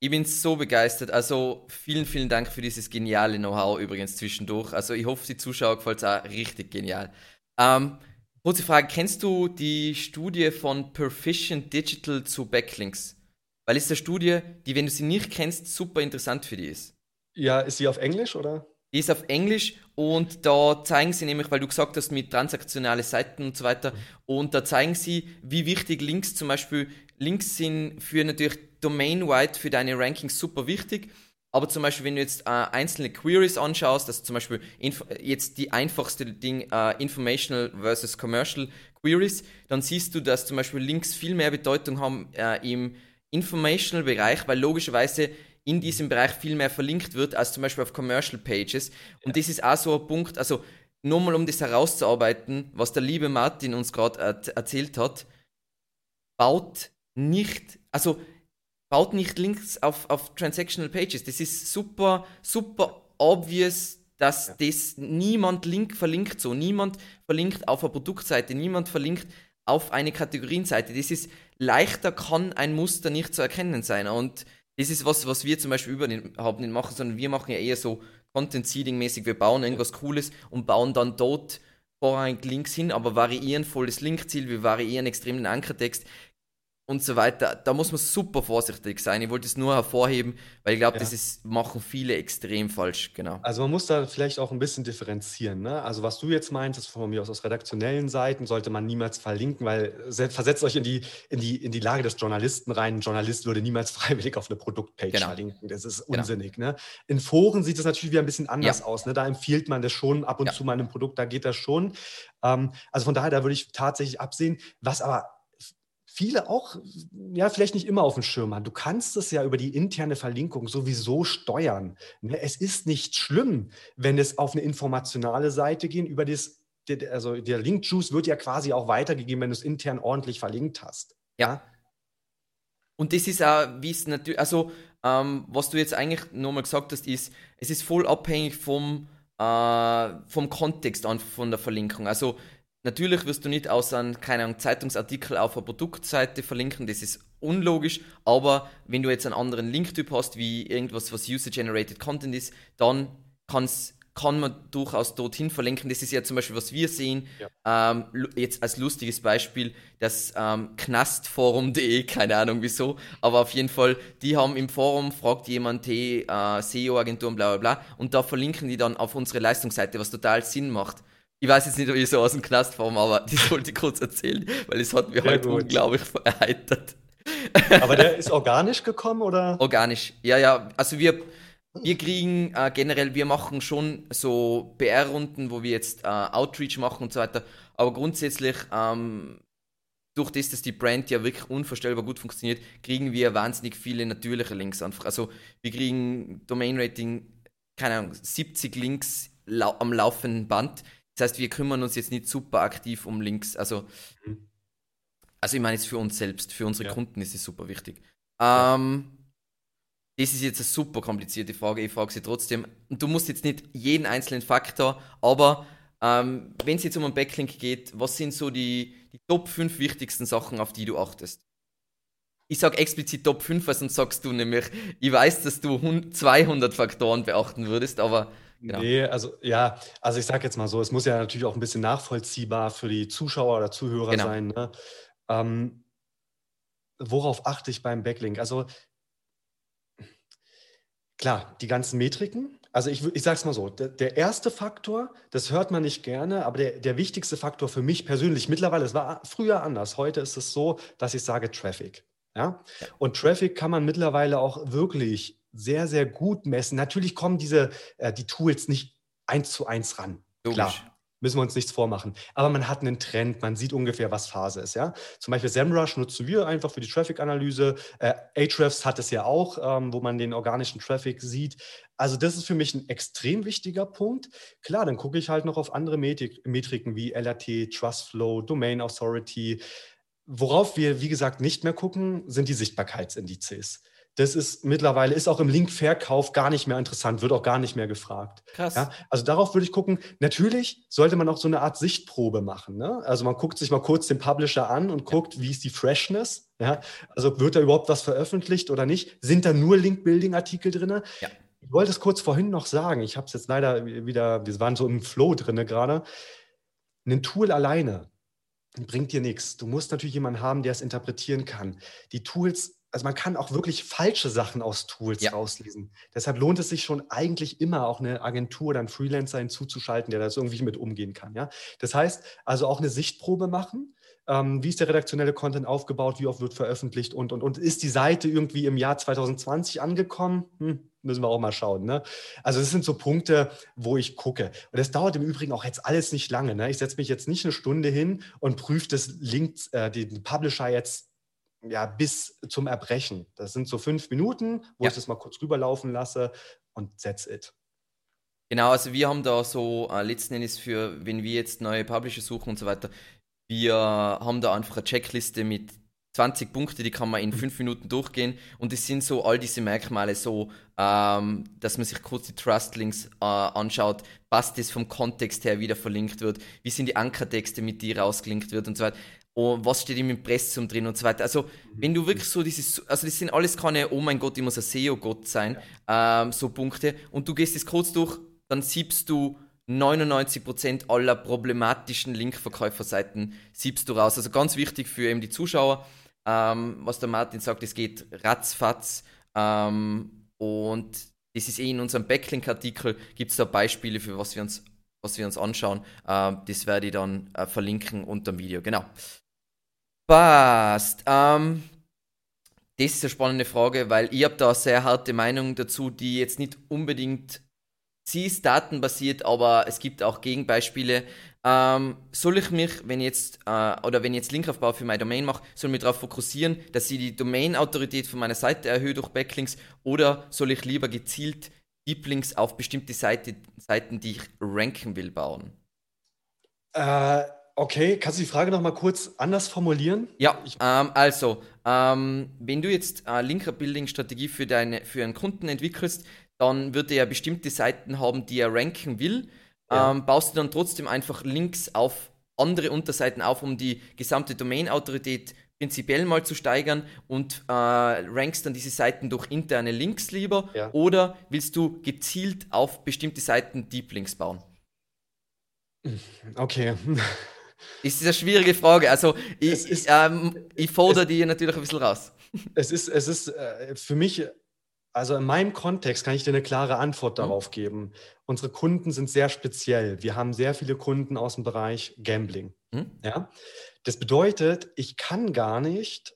Ich bin so begeistert. Also, vielen, vielen Dank für dieses geniale Know-how übrigens zwischendurch. Also, ich hoffe, die Zuschauer gefällt es auch richtig genial. Ähm, kurze Frage: Kennst du die Studie von Proficient Digital zu Backlinks? Weil es eine Studie, die, wenn du sie nicht kennst, super interessant für dich ist. Ja, ist sie auf Englisch oder? Die ist auf Englisch und da zeigen sie nämlich, weil du gesagt hast, mit transaktionale Seiten und so weiter, und da zeigen sie, wie wichtig Links zum Beispiel, Links sind für natürlich domain-wide für deine Rankings super wichtig. Aber zum Beispiel, wenn du jetzt äh, einzelne Queries anschaust, also zum Beispiel jetzt die einfachste Ding, äh, Informational versus Commercial Queries, dann siehst du, dass zum Beispiel Links viel mehr Bedeutung haben äh, im Informational-Bereich, weil logischerweise in diesem Bereich viel mehr verlinkt wird als zum Beispiel auf Commercial Pages. Und das ist auch so ein Punkt, also nur mal um das herauszuarbeiten, was der liebe Martin uns gerade erzählt hat, baut nicht, also baut nicht Links auf, auf Transactional Pages. Das ist super, super obvious, dass ja. das niemand Link verlinkt so. Niemand verlinkt auf eine Produktseite, niemand verlinkt auf eine Kategorienseite. Das ist leichter kann ein Muster nicht zu erkennen sein. Und das ist was, was wir zum Beispiel überhaupt nicht machen, sondern wir machen ja eher so Content Seeding mäßig. Wir bauen irgendwas Cooles und bauen dann dort vorrangig Links hin, aber variieren volles Linkziel, wir variieren extrem den Ankertext und so weiter. Da muss man super vorsichtig sein. Ich wollte es nur hervorheben, weil ich glaube, ja. das ist, machen viele extrem falsch, genau. Also man muss da vielleicht auch ein bisschen differenzieren. Ne? Also was du jetzt meintest, von mir aus aus redaktionellen Seiten, sollte man niemals verlinken, weil versetzt euch in die, in die, in die Lage des Journalisten rein. Ein Journalist würde niemals freiwillig auf eine Produktpage genau. verlinken. Das ist genau. unsinnig. Genau. Ne? In Foren sieht es natürlich wieder ein bisschen anders ja. aus. Ne? Da empfiehlt man das schon ab und ja. zu mal einem Produkt, da geht das schon. Ähm, also von daher, da würde ich tatsächlich absehen. Was aber viele auch, ja, vielleicht nicht immer auf dem Schirm haben. Du kannst es ja über die interne Verlinkung sowieso steuern. Ne? Es ist nicht schlimm, wenn es auf eine informationale Seite geht, über das, also der Link-Juice wird ja quasi auch weitergegeben, wenn du es intern ordentlich verlinkt hast. Ja. Und das ist auch, wie es natürlich, also ähm, was du jetzt eigentlich nochmal gesagt hast, ist, es ist voll abhängig vom, äh, vom Kontext an, von der Verlinkung. Also Natürlich wirst du nicht aus einem, keine Ahnung, Zeitungsartikel auf einer Produktseite verlinken, das ist unlogisch, aber wenn du jetzt einen anderen Linktyp hast, wie irgendwas, was User-Generated Content ist, dann kann's, kann man durchaus dorthin verlinken. Das ist ja zum Beispiel, was wir sehen, ja. ähm, jetzt als lustiges Beispiel, das ähm, knastforum.de, keine Ahnung wieso, aber auf jeden Fall, die haben im Forum, fragt jemand, hey, äh, SEO-Agenturen, bla bla bla, und da verlinken die dann auf unsere Leistungsseite, was total Sinn macht. Ich weiß jetzt nicht, ob ich so aus dem Knast komme, aber die sollte ich kurz erzählen, weil es hat mich heute unglaublich erheitert. Aber der ist organisch gekommen, oder? Organisch, ja, ja. Also wir, wir kriegen äh, generell, wir machen schon so PR-Runden, wo wir jetzt äh, Outreach machen und so weiter. Aber grundsätzlich, ähm, durch das, dass die Brand ja wirklich unvorstellbar gut funktioniert, kriegen wir wahnsinnig viele natürliche Links einfach. Also wir kriegen Domain-Rating, keine Ahnung, 70 Links lau am laufenden Band das heißt, wir kümmern uns jetzt nicht super aktiv um Links. Also, mhm. also ich meine jetzt für uns selbst, für unsere ja. Kunden ist es super wichtig. Ähm, das ist jetzt eine super komplizierte Frage, ich frage sie trotzdem. Und du musst jetzt nicht jeden einzelnen Faktor, aber ähm, wenn es jetzt um einen Backlink geht, was sind so die, die Top 5 wichtigsten Sachen, auf die du achtest? Ich sage explizit Top 5, weil sonst sagst du nämlich, ich weiß, dass du 200 Faktoren beachten würdest, aber Genau. Nee, also ja, also ich sage jetzt mal so, es muss ja natürlich auch ein bisschen nachvollziehbar für die Zuschauer oder Zuhörer genau. sein. Ne? Ähm, worauf achte ich beim Backlink? Also klar, die ganzen Metriken. Also ich, ich sage es mal so, der, der, erste Faktor, das hört man nicht gerne, aber der, der wichtigste Faktor für mich persönlich mittlerweile, es war früher anders, heute ist es so, dass ich sage Traffic. Ja? Und Traffic kann man mittlerweile auch wirklich sehr, sehr gut messen. Natürlich kommen diese, äh, die Tools nicht eins zu eins ran. Logisch. Klar, müssen wir uns nichts vormachen. Aber man hat einen Trend, man sieht ungefähr, was Phase ist. Ja? Zum Beispiel SEMrush nutzen wir einfach für die Traffic-Analyse. Äh, Ahrefs hat es ja auch, ähm, wo man den organischen Traffic sieht. Also das ist für mich ein extrem wichtiger Punkt. Klar, dann gucke ich halt noch auf andere Metrik Metriken wie LRT, Trustflow, Domain Authority. Worauf wir, wie gesagt, nicht mehr gucken, sind die Sichtbarkeitsindizes das ist mittlerweile, ist auch im Linkverkauf gar nicht mehr interessant, wird auch gar nicht mehr gefragt. Krass. Ja, also darauf würde ich gucken. Natürlich sollte man auch so eine Art Sichtprobe machen. Ne? Also man guckt sich mal kurz den Publisher an und guckt, wie ist die Freshness. Ja? Also wird da überhaupt was veröffentlicht oder nicht? Sind da nur Link-Building-Artikel drin? Ja. Ich wollte es kurz vorhin noch sagen. Ich habe es jetzt leider wieder, wir waren so im Flow drin gerade. Ein Tool alleine bringt dir nichts. Du musst natürlich jemanden haben, der es interpretieren kann. Die Tools also man kann auch wirklich falsche Sachen aus Tools ja. rauslesen. Deshalb lohnt es sich schon eigentlich immer auch eine Agentur oder einen Freelancer hinzuzuschalten, der das irgendwie mit umgehen kann. Ja? Das heißt, also auch eine Sichtprobe machen. Ähm, wie ist der redaktionelle Content aufgebaut? Wie oft wird veröffentlicht? Und, und, und ist die Seite irgendwie im Jahr 2020 angekommen? Hm, müssen wir auch mal schauen. Ne? Also das sind so Punkte, wo ich gucke. Und das dauert im Übrigen auch jetzt alles nicht lange. Ne? Ich setze mich jetzt nicht eine Stunde hin und prüfe das Link, äh, den Publisher jetzt ja, bis zum Erbrechen. Das sind so fünf Minuten, wo ja. ich das mal kurz rüberlaufen lasse und that's it. Genau, also wir haben da so äh, letzten Endes für, wenn wir jetzt neue Publisher suchen und so weiter, wir haben da einfach eine Checkliste mit 20 Punkte, die kann man in mhm. fünf Minuten durchgehen und es sind so all diese Merkmale so, ähm, dass man sich kurz die Trust-Links äh, anschaut, was das vom Kontext her wieder verlinkt wird, wie sind die Ankertexte, mit die rausgelinkt wird und so weiter und was steht im Impressum drin und so weiter. Also, wenn du wirklich so dieses, also das sind alles keine, oh mein Gott, ich muss ein SEO-Gott sein, ja. ähm, so Punkte, und du gehst das kurz durch, dann siebst du 99% aller problematischen Linkverkäuferseiten siebst du raus. Also ganz wichtig für eben die Zuschauer, ähm, was der Martin sagt, es geht ratzfatz ähm, und das ist eh in unserem Backlink-Artikel, gibt es da Beispiele für was wir uns, was wir uns anschauen. Ähm, das werde ich dann äh, verlinken unter dem Video, genau. Passt. Ähm, das ist eine spannende Frage, weil ich habe da eine sehr harte Meinung dazu, die jetzt nicht unbedingt, sie ist datenbasiert, aber es gibt auch Gegenbeispiele. Ähm, soll ich mich, wenn jetzt, äh, oder wenn ich jetzt Linkaufbau für meine Domain mache, soll ich mich darauf fokussieren, dass sie die Domain-Autorität von meiner Seite erhöht durch Backlinks oder soll ich lieber gezielt Deep Links auf bestimmte Seite, Seiten, die ich ranken will, bauen? Äh, Okay, kannst du die Frage noch mal kurz anders formulieren? Ja, ähm, also, ähm, wenn du jetzt eine Linker-Building-Strategie für, für einen Kunden entwickelst, dann wird er ja bestimmte Seiten haben, die er ranken will. Ja. Ähm, baust du dann trotzdem einfach Links auf andere Unterseiten auf, um die gesamte Domain-Autorität prinzipiell mal zu steigern und äh, rankst dann diese Seiten durch interne Links lieber? Ja. Oder willst du gezielt auf bestimmte Seiten Deep Links bauen? Okay. Ist eine schwierige Frage. Also, ich, ist, ähm, ich fordere die natürlich ein bisschen raus. Es ist, es ist äh, für mich, also in meinem Kontext kann ich dir eine klare Antwort mhm. darauf mhm. geben. Unsere Kunden sind sehr speziell. Wir haben sehr viele Kunden aus dem Bereich Gambling. Mhm. Ja? Das bedeutet, ich kann gar nicht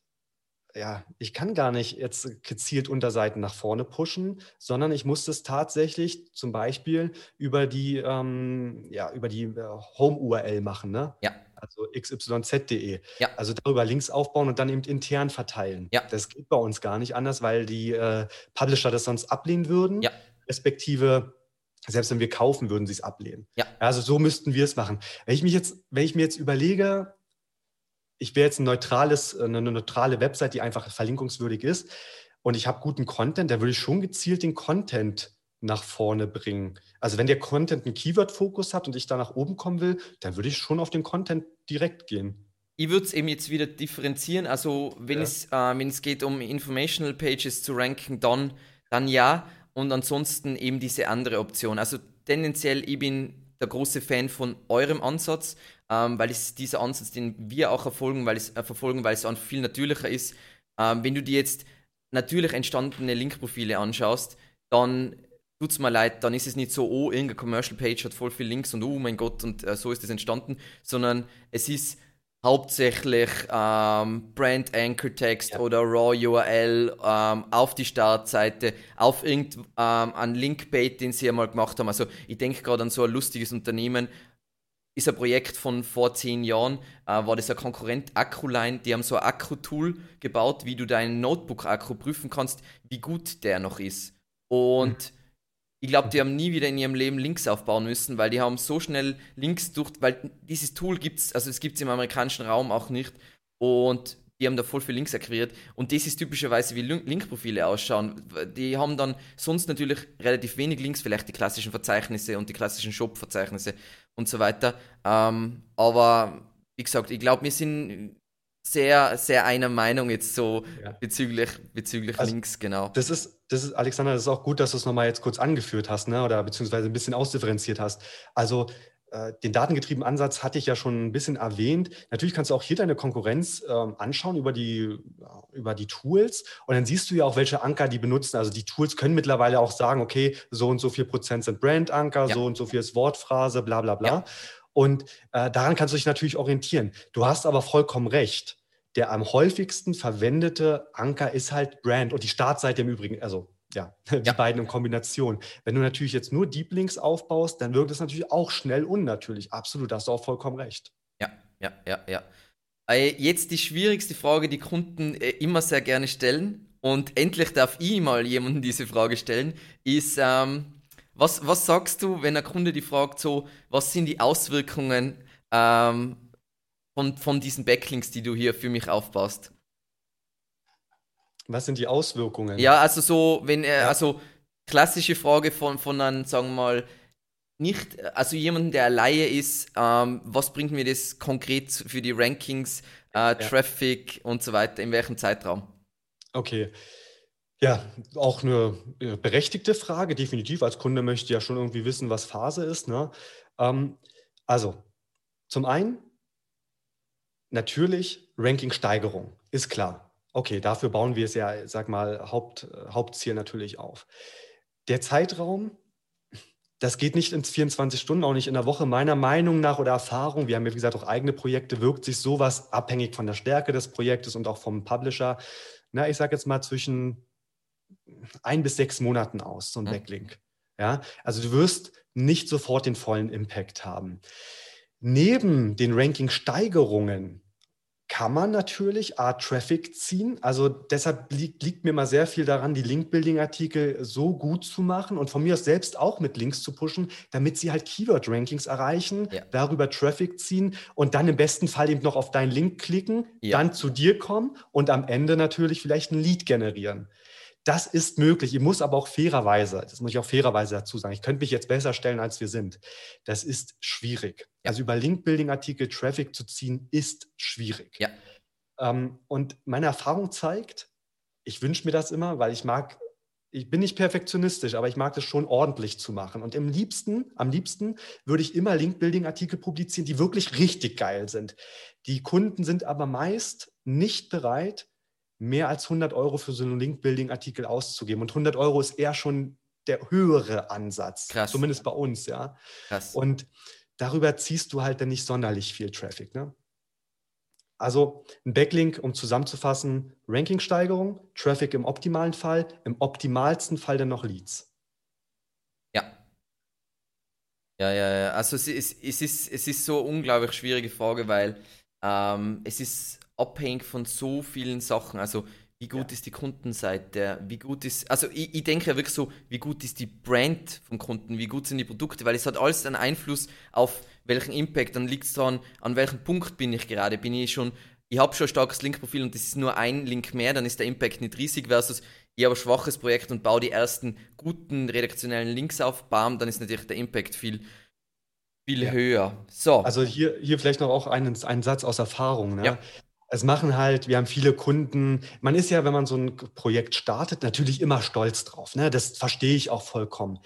ja, ich kann gar nicht jetzt gezielt Unterseiten nach vorne pushen, sondern ich muss das tatsächlich zum Beispiel über die, ähm, ja, über die äh, Home-URL machen, ne? Ja. Also xyz.de. Ja. Also darüber Links aufbauen und dann eben intern verteilen. Ja. Das geht bei uns gar nicht anders, weil die äh, Publisher das sonst ablehnen würden. Ja. Respektive selbst wenn wir kaufen, würden sie es ablehnen. Ja. Also so müssten wir es machen. Wenn ich mich jetzt, wenn ich mir jetzt überlege, ich wäre jetzt ein neutrales, eine neutrale Website, die einfach verlinkungswürdig ist und ich habe guten Content, dann würde ich schon gezielt den Content nach vorne bringen. Also wenn der Content einen Keyword-Fokus hat und ich da nach oben kommen will, dann würde ich schon auf den Content direkt gehen. Ich würde es eben jetzt wieder differenzieren. Also wenn, ja. es, äh, wenn es geht um Informational Pages zu ranken, dann, dann ja. Und ansonsten eben diese andere Option. Also tendenziell, ich bin der große Fan von eurem Ansatz, ähm, weil es dieser Ansatz, den wir auch erfolgen, weil es, äh, verfolgen, weil es auch viel natürlicher ist. Ähm, wenn du dir jetzt natürlich entstandene Linkprofile anschaust, dann tut es mir leid, dann ist es nicht so, oh, irgendeine Commercial Page hat voll viel Links und oh mein Gott, und äh, so ist es entstanden, sondern es ist hauptsächlich ähm, Brand Anchor Text ja. oder Raw URL ähm, auf die Startseite, auf irgendeinen ähm, Linkbait, den sie einmal gemacht haben. Also ich denke gerade an so ein lustiges Unternehmen, ist ein Projekt von vor zehn Jahren, äh, war das ein Konkurrent Acculine, die haben so ein Akku-Tool gebaut, wie du deinen Notebook-Akku prüfen kannst, wie gut der noch ist. Und mhm ich glaube, die haben nie wieder in ihrem Leben Links aufbauen müssen, weil die haben so schnell Links durch, weil dieses Tool gibt es, also es gibt es im amerikanischen Raum auch nicht und die haben da voll viel Links akquiriert und das ist typischerweise wie Linkprofile ausschauen. Die haben dann sonst natürlich relativ wenig Links, vielleicht die klassischen Verzeichnisse und die klassischen Shop-Verzeichnisse und so weiter. Ähm, aber wie gesagt, ich glaube, wir sind sehr, sehr einer Meinung jetzt so ja. bezüglich, bezüglich also, Links, genau. Das ist, das ist, Alexander, das ist auch gut, dass du es nochmal jetzt kurz angeführt hast, ne? oder beziehungsweise ein bisschen ausdifferenziert hast. Also den datengetriebenen Ansatz hatte ich ja schon ein bisschen erwähnt. Natürlich kannst du auch hier deine Konkurrenz äh, anschauen über die, über die Tools und dann siehst du ja auch, welche Anker die benutzen. Also die Tools können mittlerweile auch sagen, okay, so und so viel Prozent sind Brand-Anker, ja. so und so viel ist Wortphrase, bla bla bla. Ja. Und äh, daran kannst du dich natürlich orientieren. Du hast aber vollkommen recht. Der am häufigsten verwendete Anker ist halt Brand und die Startseite im Übrigen, also ja, die ja. beiden in Kombination. Wenn du natürlich jetzt nur Deep Links aufbaust, dann wirkt es natürlich auch schnell unnatürlich. Absolut, da hast du auch vollkommen recht. Ja, ja, ja, ja. Äh, jetzt die schwierigste Frage, die Kunden äh, immer sehr gerne stellen und endlich darf ich mal jemanden diese Frage stellen, ist, ähm, was, was sagst du, wenn ein Kunde die fragt, so, was sind die Auswirkungen ähm, von, von diesen Backlinks, die du hier für mich aufbaust? Was sind die Auswirkungen? Ja, also so, wenn er, ja. also klassische Frage von, von einem, sagen wir mal, nicht, also jemanden, der Laie ist, ähm, was bringt mir das konkret für die Rankings, äh, ja. Traffic und so weiter, in welchem Zeitraum? Okay. Ja, auch eine äh, berechtigte Frage, definitiv. Als Kunde möchte ja schon irgendwie wissen, was Phase ist. Ne? Ähm, also, zum einen natürlich Ranking-Steigerung, ist klar. Okay, dafür bauen wir es ja, sag mal, Haupt, äh, Hauptziel natürlich auf. Der Zeitraum, das geht nicht ins 24 Stunden, auch nicht in der Woche. Meiner Meinung nach oder Erfahrung, wir haben ja wie gesagt auch eigene Projekte, wirkt sich sowas abhängig von der Stärke des Projektes und auch vom Publisher, na, ich sage jetzt mal zwischen ein bis sechs Monaten aus, so ein mhm. Backlink. Ja, also du wirst nicht sofort den vollen Impact haben. Neben den Ranking-Steigerungen kann man natürlich Art Traffic ziehen. Also deshalb liegt, liegt, mir mal sehr viel daran, die Link-Building-Artikel so gut zu machen und von mir aus selbst auch mit Links zu pushen, damit sie halt Keyword-Rankings erreichen, ja. darüber Traffic ziehen und dann im besten Fall eben noch auf deinen Link klicken, ja. dann zu dir kommen und am Ende natürlich vielleicht ein Lead generieren. Das ist möglich. Ich muss aber auch fairerweise, das muss ich auch fairerweise dazu sagen, ich könnte mich jetzt besser stellen, als wir sind. Das ist schwierig. Ja. Also über Link-Building-Artikel Traffic zu ziehen, ist schwierig. Ja. Ähm, und meine Erfahrung zeigt, ich wünsche mir das immer, weil ich mag, ich bin nicht perfektionistisch, aber ich mag das schon ordentlich zu machen. Und im liebsten, am liebsten würde ich immer Link-Building-Artikel publizieren, die wirklich richtig geil sind. Die Kunden sind aber meist nicht bereit, mehr als 100 Euro für so einen Link-Building-Artikel auszugeben. Und 100 Euro ist eher schon der höhere Ansatz. Krass. Zumindest bei uns, ja. Krass. Und darüber ziehst du halt dann nicht sonderlich viel Traffic. Ne? Also ein Backlink, um zusammenzufassen, Rankingsteigerung, Traffic im optimalen Fall, im optimalsten Fall dann noch Leads. Ja. Ja, ja, ja. Also es ist, es ist, es ist so unglaublich schwierige Frage, weil ähm, es ist abhängig von so vielen Sachen. Also wie gut ja. ist die Kundenseite, wie gut ist, also ich, ich denke ja wirklich so, wie gut ist die Brand vom Kunden, wie gut sind die Produkte, weil es hat alles einen Einfluss auf welchen Impact, dann liegt es daran, an welchem Punkt bin ich gerade, bin ich schon, ich habe schon ein starkes Linkprofil und das ist nur ein Link mehr, dann ist der Impact nicht riesig versus ich habe ein schwaches Projekt und baue die ersten guten redaktionellen Links auf, bam, dann ist natürlich der Impact viel, viel ja. höher. So. Also hier, hier vielleicht noch auch einen, einen Satz aus Erfahrung. Ne? Ja es machen halt, wir haben viele Kunden. Man ist ja, wenn man so ein Projekt startet, natürlich immer stolz drauf. Ne? Das verstehe ich auch vollkommen.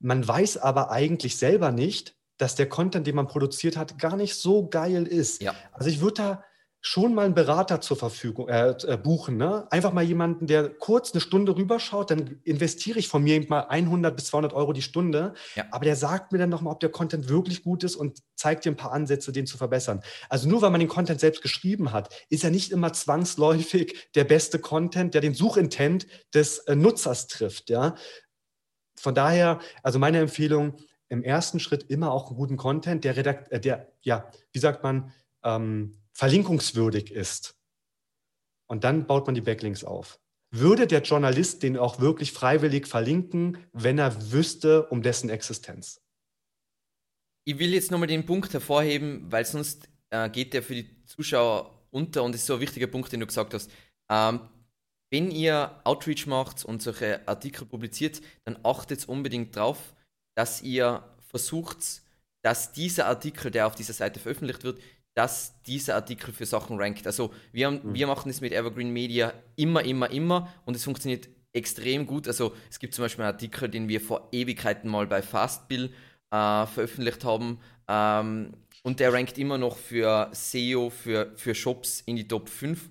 Man weiß aber eigentlich selber nicht, dass der Content, den man produziert hat, gar nicht so geil ist. Ja. Also ich würde da schon mal einen Berater zur Verfügung äh, äh, buchen. Ne? Einfach mal jemanden, der kurz eine Stunde rüberschaut, dann investiere ich von mir mal 100 bis 200 Euro die Stunde. Ja. Aber der sagt mir dann nochmal, ob der Content wirklich gut ist und zeigt dir ein paar Ansätze, den zu verbessern. Also nur weil man den Content selbst geschrieben hat, ist er nicht immer zwangsläufig der beste Content, der den Suchintent des äh, Nutzers trifft. Ja? Von daher, also meine Empfehlung, im ersten Schritt immer auch einen guten Content, der, Redakt äh, der ja, wie sagt man, ähm, verlinkungswürdig ist. Und dann baut man die Backlinks auf. Würde der Journalist den auch wirklich freiwillig verlinken, wenn er wüsste um dessen Existenz? Ich will jetzt nochmal den Punkt hervorheben, weil sonst äh, geht der für die Zuschauer unter und ist so ein wichtiger Punkt, den du gesagt hast. Ähm, wenn ihr Outreach macht und solche Artikel publiziert, dann achtet unbedingt darauf, dass ihr versucht, dass dieser Artikel, der auf dieser Seite veröffentlicht wird, dass dieser Artikel für Sachen rankt. Also wir, haben, mhm. wir machen es mit Evergreen Media immer, immer, immer und es funktioniert extrem gut. Also es gibt zum Beispiel einen Artikel, den wir vor Ewigkeiten mal bei Fastbill äh, veröffentlicht haben ähm, und der rankt immer noch für SEO, für, für Shops in die Top 5,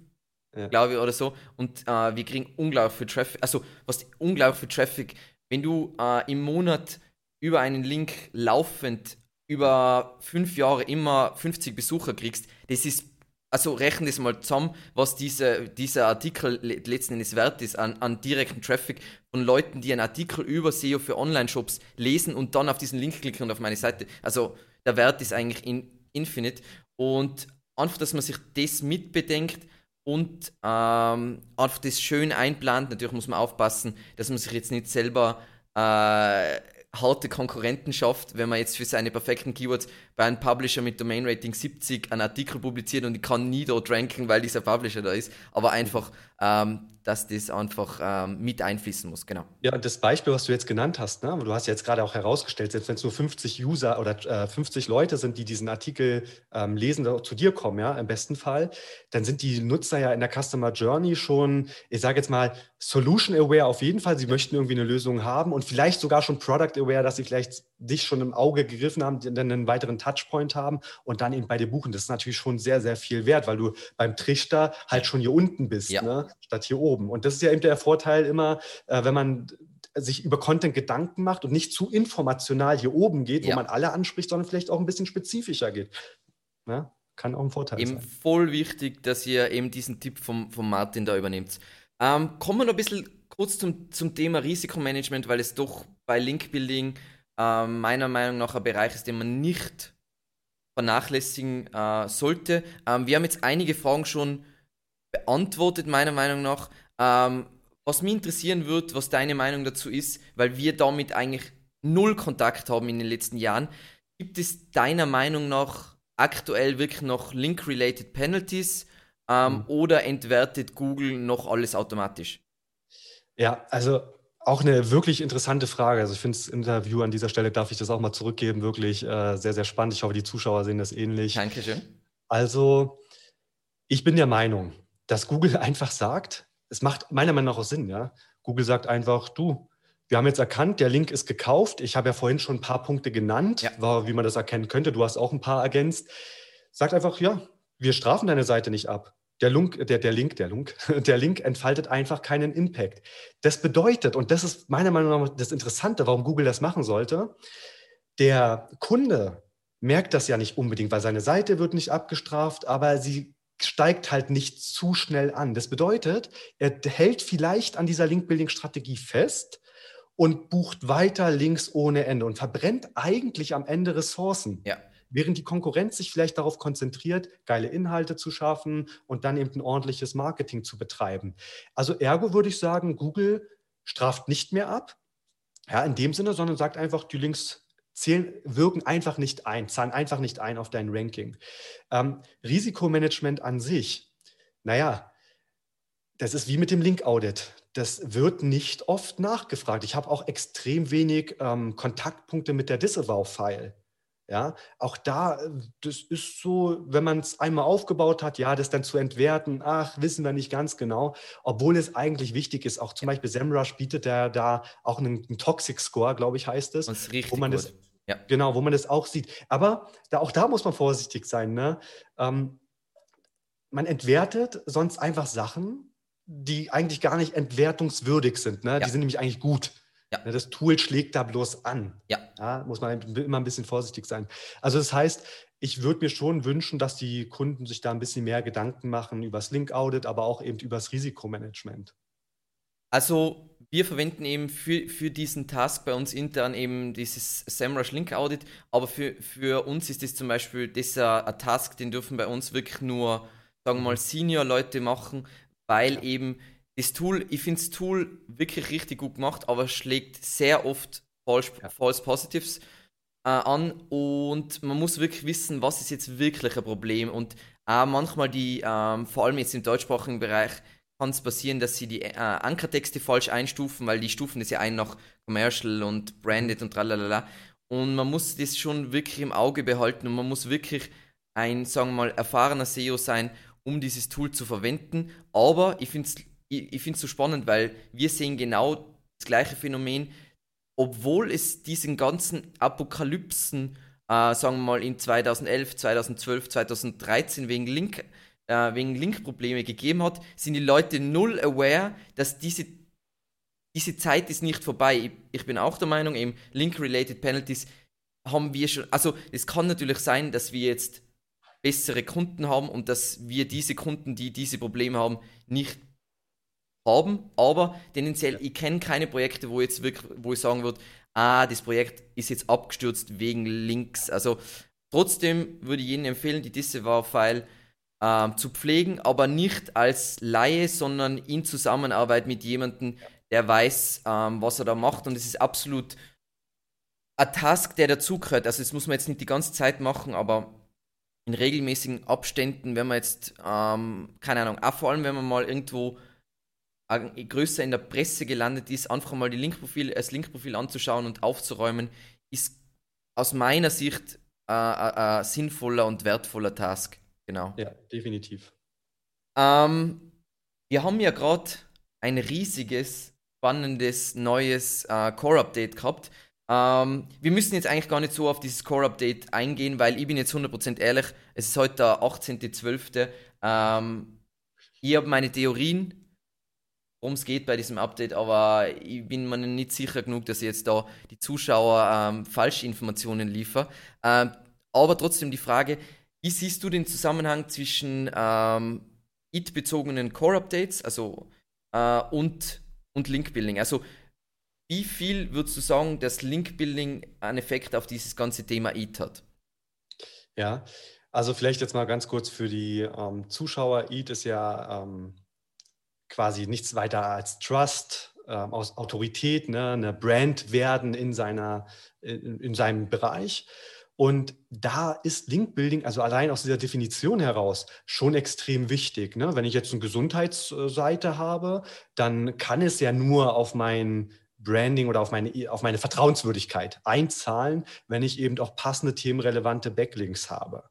ja. glaube ich, oder so. Und äh, wir kriegen unglaublich viel Traffic. Also was unglaublich viel Traffic, wenn du äh, im Monat über einen Link laufend über fünf Jahre immer 50 Besucher kriegst, das ist, also rechne das mal zusammen, was diese, dieser Artikel letzten Endes wert ist an, an direkten Traffic von Leuten, die einen Artikel über SEO für Online-Shops lesen und dann auf diesen Link klicken und auf meine Seite. Also der Wert ist eigentlich in, infinite. Und einfach, dass man sich das mitbedenkt und ähm, einfach das schön einplant. Natürlich muss man aufpassen, dass man sich jetzt nicht selber äh, harte Konkurrenten schafft, wenn man jetzt für seine perfekten Keywords bei einem Publisher mit Domain Rating 70 einen Artikel publiziert und ich kann nie dort ranken, weil dieser Publisher da ist, aber einfach ähm, dass das einfach ähm, mit einfließen muss, genau. Ja, und das Beispiel, was du jetzt genannt hast, ne? du hast jetzt gerade auch herausgestellt, selbst wenn es nur 50 User oder äh, 50 Leute sind, die diesen Artikel ähm, lesen, zu dir kommen, ja, im besten Fall, dann sind die Nutzer ja in der Customer Journey schon, ich sage jetzt mal, Solution Aware auf jeden Fall. Sie möchten irgendwie eine Lösung haben und vielleicht sogar schon Product Aware, dass sie vielleicht dich schon im Auge gegriffen haben, dann einen weiteren Touchpoint haben und dann eben bei dir buchen. Das ist natürlich schon sehr, sehr viel wert, weil du beim Trichter halt schon hier unten bist, ja. ne? Statt hier oben. Und das ist ja eben der Vorteil immer, äh, wenn man sich über Content Gedanken macht und nicht zu informational hier oben geht, wo ja. man alle anspricht, sondern vielleicht auch ein bisschen spezifischer geht. Ne? Kann auch ein Vorteil eben sein. voll wichtig, dass ihr eben diesen Tipp vom, vom Martin da übernehmt. Ähm, kommen wir noch ein bisschen kurz zum, zum Thema Risikomanagement, weil es doch bei Linkbuilding äh, meiner Meinung nach ein Bereich ist, den man nicht vernachlässigen äh, sollte. Ähm, wir haben jetzt einige Fragen schon beantwortet, meiner Meinung nach. Ähm, was mich interessieren wird, was deine Meinung dazu ist, weil wir damit eigentlich null Kontakt haben in den letzten Jahren. Gibt es deiner Meinung nach aktuell wirklich noch Link-related Penalties ähm, mhm. oder entwertet Google noch alles automatisch? Ja, also auch eine wirklich interessante Frage. Also ich finde das Interview an dieser Stelle, darf ich das auch mal zurückgeben, wirklich äh, sehr, sehr spannend. Ich hoffe, die Zuschauer sehen das ähnlich. Dankeschön. Also ich bin der Meinung, dass Google einfach sagt, es macht meiner Meinung nach auch Sinn, ja. Google sagt einfach, du, wir haben jetzt erkannt, der Link ist gekauft. Ich habe ja vorhin schon ein paar Punkte genannt, ja. wie man das erkennen könnte. Du hast auch ein paar ergänzt. Sagt einfach, ja, wir strafen deine Seite nicht ab der, Link, der, der Link, der Link, der Link entfaltet einfach keinen Impact. Das bedeutet, und das ist meiner Meinung nach das Interessante, warum Google das machen sollte, der Kunde merkt das ja nicht unbedingt, weil seine Seite wird nicht abgestraft, aber sie steigt halt nicht zu schnell an. Das bedeutet, er hält vielleicht an dieser Link-Building-Strategie fest und bucht weiter Links ohne Ende und verbrennt eigentlich am Ende Ressourcen. Ja während die Konkurrenz sich vielleicht darauf konzentriert, geile Inhalte zu schaffen und dann eben ein ordentliches Marketing zu betreiben. Also ergo würde ich sagen, Google straft nicht mehr ab, ja, in dem Sinne, sondern sagt einfach, die Links zählen, wirken einfach nicht ein, zahlen einfach nicht ein auf dein Ranking. Ähm, Risikomanagement an sich, naja, das ist wie mit dem Link-Audit. Das wird nicht oft nachgefragt. Ich habe auch extrem wenig ähm, Kontaktpunkte mit der Disavow-File. Ja, auch da, äh, das ist so, wenn man es einmal aufgebaut hat, ja, das dann zu entwerten, ach, wissen wir nicht ganz genau, obwohl es eigentlich wichtig ist. Auch zum Beispiel SEMrush bietet ja da auch einen, einen Toxic Score, glaube ich, heißt es, wo man gut. das, ja. genau, wo man das auch sieht. Aber da, auch da muss man vorsichtig sein. Ne? Ähm, man entwertet sonst einfach Sachen, die eigentlich gar nicht entwertungswürdig sind. Ne? Ja. Die sind nämlich eigentlich gut. Ja. Ne, das Tool schlägt da bloß an. Ja. ja. Muss man immer ein bisschen vorsichtig sein. Also das heißt, ich würde mir schon wünschen, dass die Kunden sich da ein bisschen mehr Gedanken machen über das Link-Audit, aber auch eben über das Risikomanagement. Also wir verwenden eben für, für diesen Task bei uns intern eben dieses SEMrush Link Audit, aber für, für uns ist das zum Beispiel dieser ein Task, den dürfen bei uns wirklich nur, sagen wir mal, Senior-Leute machen, weil ja. eben das Tool, ich finde das Tool wirklich richtig gut gemacht, aber schlägt sehr oft False, ja. False Positives äh, an und man muss wirklich wissen, was ist jetzt wirklich ein Problem und auch manchmal die, ähm, vor allem jetzt im deutschsprachigen Bereich, kann es passieren, dass sie die äh, Ankertexte falsch einstufen, weil die stufen das ja ein nach Commercial und Branded und tralala. Und man muss das schon wirklich im Auge behalten und man muss wirklich ein, sagen wir mal, erfahrener SEO sein, um dieses Tool zu verwenden. Aber ich finde es ich, ich so spannend, weil wir sehen genau das gleiche Phänomen, obwohl es diesen ganzen Apokalypsen, äh, sagen wir mal, in 2011, 2012, 2013 wegen Link äh, wegen Link-Probleme gegeben hat, sind die Leute null aware, dass diese, diese Zeit ist nicht vorbei. Ich, ich bin auch der Meinung, eben Link-related Penalties haben wir schon, also es kann natürlich sein, dass wir jetzt bessere Kunden haben und dass wir diese Kunden, die diese Probleme haben, nicht haben, aber tendenziell, ich kenne keine Projekte, wo jetzt wirklich, wo ich sagen würde, ah, das Projekt ist jetzt abgestürzt wegen Links. Also trotzdem würde ich Ihnen empfehlen, die Disavow-File ähm, zu pflegen, aber nicht als Laie, sondern in Zusammenarbeit mit jemandem, der weiß, ähm, was er da macht. Und es ist absolut ein Task, der dazugehört. Also das muss man jetzt nicht die ganze Zeit machen, aber in regelmäßigen Abständen, wenn man jetzt, ähm, keine Ahnung, auch vor allem, wenn man mal irgendwo größer in der Presse gelandet ist, einfach mal die Linkprofil, das Linkprofil anzuschauen und aufzuräumen, ist aus meiner Sicht äh, ein sinnvoller und wertvoller Task. Genau. Ja, definitiv. Ähm, wir haben ja gerade ein riesiges, spannendes, neues äh, Core-Update gehabt. Ähm, wir müssen jetzt eigentlich gar nicht so auf dieses Core-Update eingehen, weil ich bin jetzt 100% ehrlich, es ist heute der 18.12. Ähm, ich habe meine Theorien, worum es geht bei diesem Update, aber ich bin mir nicht sicher genug, dass ich jetzt da die Zuschauer ähm, falsche Informationen liefere. Ähm, aber trotzdem die Frage, wie siehst du den Zusammenhang zwischen ähm, IT-bezogenen Core-Updates also, äh, und, und Link-Building? Also wie viel würdest du sagen, dass Link-Building einen Effekt auf dieses ganze Thema IT hat? Ja, also vielleicht jetzt mal ganz kurz für die ähm, Zuschauer. EAT ist ja ähm, quasi nichts weiter als Trust, ähm, aus Autorität, ne, eine Brand werden in, seiner, in, in seinem Bereich. Und da ist Linkbuilding, also allein aus dieser Definition heraus, schon extrem wichtig. Ne? Wenn ich jetzt eine Gesundheitsseite habe, dann kann es ja nur auf mein Branding oder auf meine, auf meine Vertrauenswürdigkeit einzahlen, wenn ich eben auch passende themenrelevante Backlinks habe.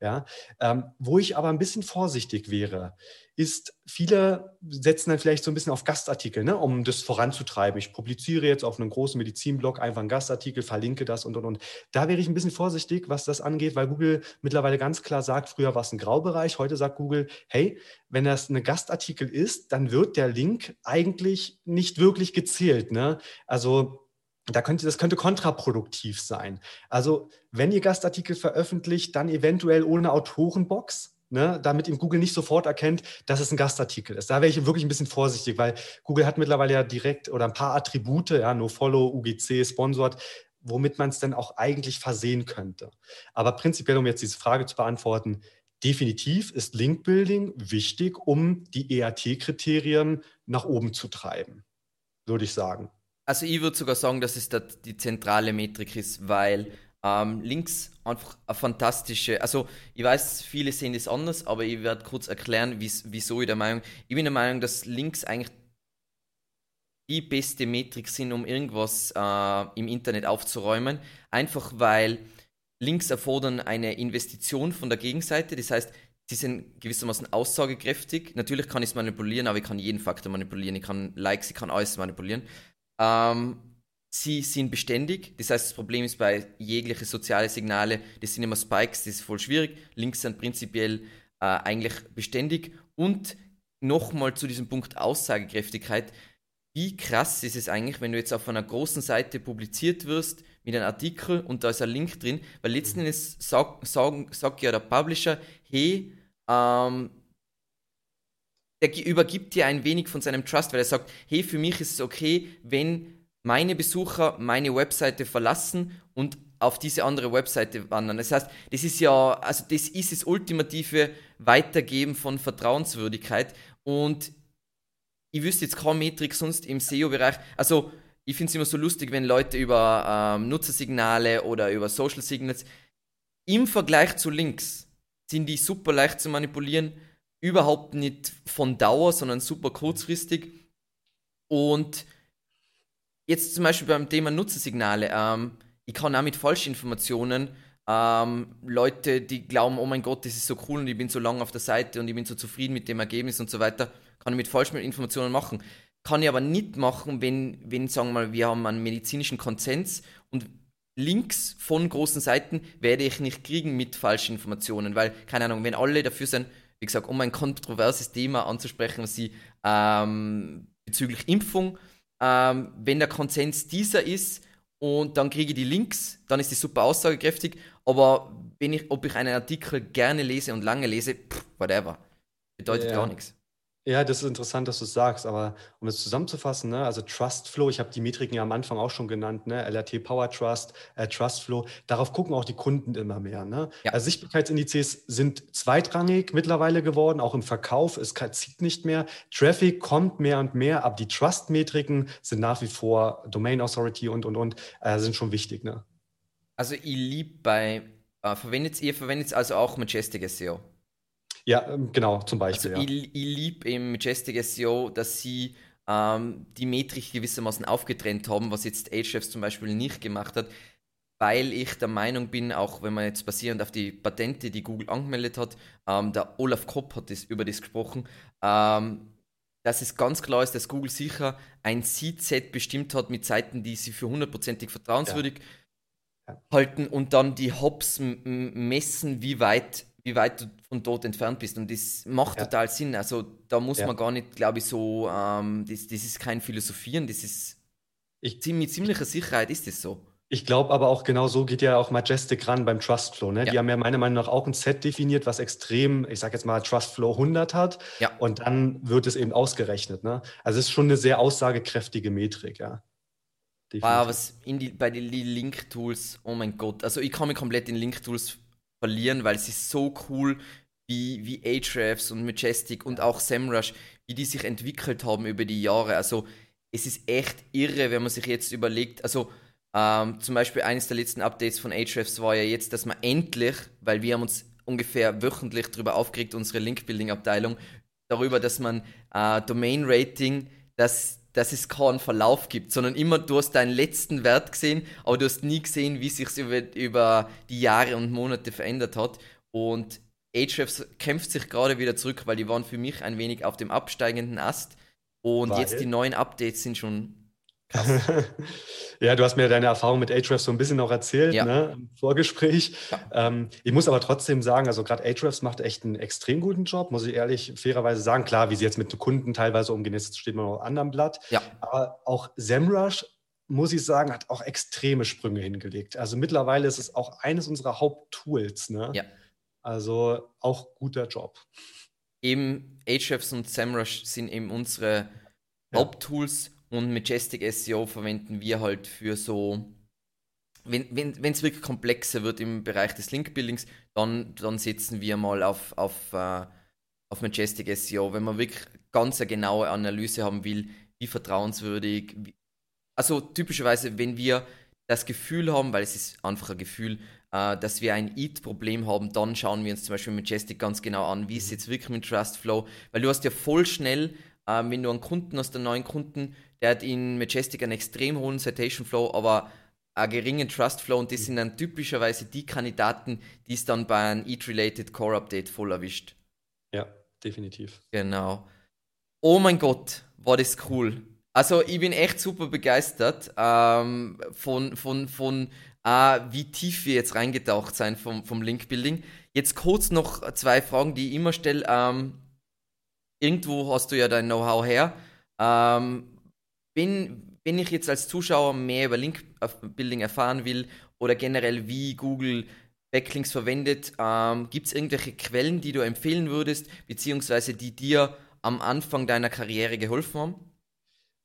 Ja? Ähm, wo ich aber ein bisschen vorsichtig wäre, ist, viele setzen dann vielleicht so ein bisschen auf Gastartikel, ne, um das voranzutreiben. Ich publiziere jetzt auf einem großen Medizinblog einfach einen Gastartikel, verlinke das und und und. Da wäre ich ein bisschen vorsichtig, was das angeht, weil Google mittlerweile ganz klar sagt, früher war es ein Graubereich, heute sagt Google, hey, wenn das ein Gastartikel ist, dann wird der Link eigentlich nicht wirklich gezählt. Ne? Also da könnte, das könnte kontraproduktiv sein. Also, wenn ihr Gastartikel veröffentlicht, dann eventuell ohne Autorenbox, ne, damit ihm Google nicht sofort erkennt, dass es ein Gastartikel ist. Da wäre ich wirklich ein bisschen vorsichtig, weil Google hat mittlerweile ja direkt oder ein paar Attribute, ja, NoFollow, UGC, Sponsored, womit man es dann auch eigentlich versehen könnte. Aber prinzipiell, um jetzt diese Frage zu beantworten, definitiv ist Linkbuilding wichtig, um die EAT-Kriterien nach oben zu treiben, würde ich sagen. Also ich würde sogar sagen, dass es die zentrale Metrik ist, weil ähm, links einfach eine fantastische, also ich weiß, viele sehen das anders, aber ich werde kurz erklären, wieso ich der Meinung, ich bin der Meinung, dass links eigentlich die beste Metrik sind, um irgendwas äh, im Internet aufzuräumen. Einfach weil Links erfordern eine Investition von der Gegenseite. Das heißt, sie sind gewissermaßen aussagekräftig. Natürlich kann ich es manipulieren, aber ich kann jeden Faktor manipulieren. Ich kann Likes, ich kann alles manipulieren. Ähm, sie sind beständig. Das heißt, das Problem ist bei jegliche soziale Signale, das sind immer Spikes, das ist voll schwierig. Links sind prinzipiell äh, eigentlich beständig. Und nochmal zu diesem Punkt Aussagekräftigkeit. Wie krass ist es eigentlich, wenn du jetzt auf einer großen Seite publiziert wirst mit einem Artikel und da ist ein Link drin, weil letzten. Endes sagt sag, sag ja der Publisher, hey, ähm, der übergibt dir ein wenig von seinem Trust, weil er sagt, hey, für mich ist es okay, wenn meine Besucher meine Webseite verlassen und auf diese andere Webseite wandern. Das heißt, das ist ja, also das ist das ultimative Weitergeben von Vertrauenswürdigkeit und ich wüsste jetzt kaum Metrik sonst im SEO-Bereich. Also ich finde es immer so lustig, wenn Leute über ähm, Nutzersignale oder über Social Signals im Vergleich zu Links sind die super leicht zu manipulieren, überhaupt nicht von Dauer, sondern super kurzfristig. Und jetzt zum Beispiel beim Thema Nutzersignale. Ähm, ich kann auch mit Falschinformationen ähm, Leute, die glauben, oh mein Gott, das ist so cool und ich bin so lange auf der Seite und ich bin so zufrieden mit dem Ergebnis und so weiter, kann ich mit Falschinformationen machen. Kann ich aber nicht machen, wenn, wenn sagen wir mal, wir haben einen medizinischen Konsens und Links von großen Seiten werde ich nicht kriegen mit falschen Informationen, weil, keine Ahnung, wenn alle dafür sind, wie gesagt, um ein kontroverses Thema anzusprechen, was sie ähm, bezüglich Impfung, ähm, wenn der Konsens dieser ist und dann kriege ich die Links, dann ist die super aussagekräftig, aber wenn ich, ob ich einen Artikel gerne lese und lange lese, pff, whatever, bedeutet ja. gar nichts. Ja, das ist interessant, dass du es sagst, aber um es zusammenzufassen, ne, also Trust Flow, ich habe die Metriken ja am Anfang auch schon genannt, ne, LRT Power Trust, äh, Trust Flow, darauf gucken auch die Kunden immer mehr. Ne? Ja. Also Sichtbarkeitsindizes sind zweitrangig mittlerweile geworden, auch im Verkauf, es zieht nicht mehr. Traffic kommt mehr und mehr, aber die Trust-Metriken sind nach wie vor Domain Authority und und und äh, sind schon wichtig. Ne? Also ich liebe bei, äh, verwendet ihr verwendet also auch Majestic SEO? Ja, ähm, genau, zum Beispiel. Also ja. ich, ich liebe im Majestic SEO, dass sie ähm, die Metrik gewissermaßen aufgetrennt haben, was jetzt Ahrefs zum Beispiel nicht gemacht hat, weil ich der Meinung bin, auch wenn man jetzt basierend auf die Patente, die Google angemeldet hat, ähm, der Olaf Kopp hat das, über das gesprochen, ähm, dass es ganz klar ist, dass Google sicher ein Seed-Set bestimmt hat mit Seiten, die sie für hundertprozentig vertrauenswürdig ja. Ja. halten und dann die Hops messen, wie weit wie weit du von dort entfernt bist. Und das macht ja. total Sinn. Also da muss ja. man gar nicht, glaube ich, so, ähm, das, das ist kein Philosophieren, das ist ich, mit ziemlicher Sicherheit ist es so. Ich glaube aber auch genau so geht ja auch Majestic ran beim Trustflow. Ne? Ja. Die haben ja meiner Meinung nach auch ein Set definiert, was extrem, ich sage jetzt mal Trustflow 100 hat. Ja. Und dann wird es eben ausgerechnet. Ne? Also es ist schon eine sehr aussagekräftige Metrik, ja. Wow, was die, bei den Link-Tools, oh mein Gott. Also ich kann mich komplett in Link-Tools verlieren, weil es ist so cool, wie, wie Ahrefs und Majestic und auch SEMrush, wie die sich entwickelt haben über die Jahre. Also es ist echt irre, wenn man sich jetzt überlegt, also ähm, zum Beispiel eines der letzten Updates von Ahrefs war ja jetzt, dass man endlich, weil wir haben uns ungefähr wöchentlich darüber aufgeregt, unsere Link-Building-Abteilung, darüber, dass man äh, Domain-Rating, dass dass es keinen Verlauf gibt, sondern immer du hast deinen letzten Wert gesehen, aber du hast nie gesehen, wie sich über, über die Jahre und Monate verändert hat. Und Ahrefs kämpft sich gerade wieder zurück, weil die waren für mich ein wenig auf dem absteigenden Ast. Und weil? jetzt die neuen Updates sind schon ja, du hast mir deine Erfahrung mit Ahrefs so ein bisschen noch erzählt ja. ne, im Vorgespräch. Ja. Ähm, ich muss aber trotzdem sagen, also gerade Ahrefs macht echt einen extrem guten Job, muss ich ehrlich fairerweise sagen. Klar, wie sie jetzt mit Kunden teilweise umgehen, jetzt steht man auf anderem Blatt. Ja. Aber auch SEMrush, muss ich sagen, hat auch extreme Sprünge hingelegt. Also mittlerweile ist es auch eines unserer Haupttools. Ne? Ja. Also auch guter Job. Eben Ahrefs und SEMrush sind eben unsere Haupttools und Majestic SEO verwenden wir halt für so, wenn es wenn, wirklich komplexer wird im Bereich des Link-Buildings, dann, dann setzen wir mal auf, auf, uh, auf Majestic SEO, wenn man wirklich ganz eine genaue Analyse haben will, wie vertrauenswürdig. Wie, also typischerweise, wenn wir das Gefühl haben, weil es ist einfach ein Gefühl, äh, dass wir ein EAT-Problem haben, dann schauen wir uns zum Beispiel Majestic ganz genau an, wie ist es jetzt wirklich mit Trustflow, weil du hast ja voll schnell, äh, wenn du einen Kunden hast, einen neuen Kunden, der hat in Majestic einen extrem hohen Citation Flow, aber einen geringen Trust Flow und das sind dann typischerweise die Kandidaten, die es dann bei einem Eat-Related Core Update voll erwischt. Ja, definitiv. Genau. Oh mein Gott, war das cool. Also ich bin echt super begeistert ähm, von, von, von äh, wie tief wir jetzt reingetaucht sein vom, vom Link-Building. Jetzt kurz noch zwei Fragen, die ich immer stelle. Ähm, irgendwo hast du ja dein Know-how her. Ähm, wenn, wenn ich jetzt als Zuschauer mehr über Link-Building erfahren will oder generell wie Google Backlinks verwendet, ähm, gibt es irgendwelche Quellen, die du empfehlen würdest, beziehungsweise die dir am Anfang deiner Karriere geholfen haben?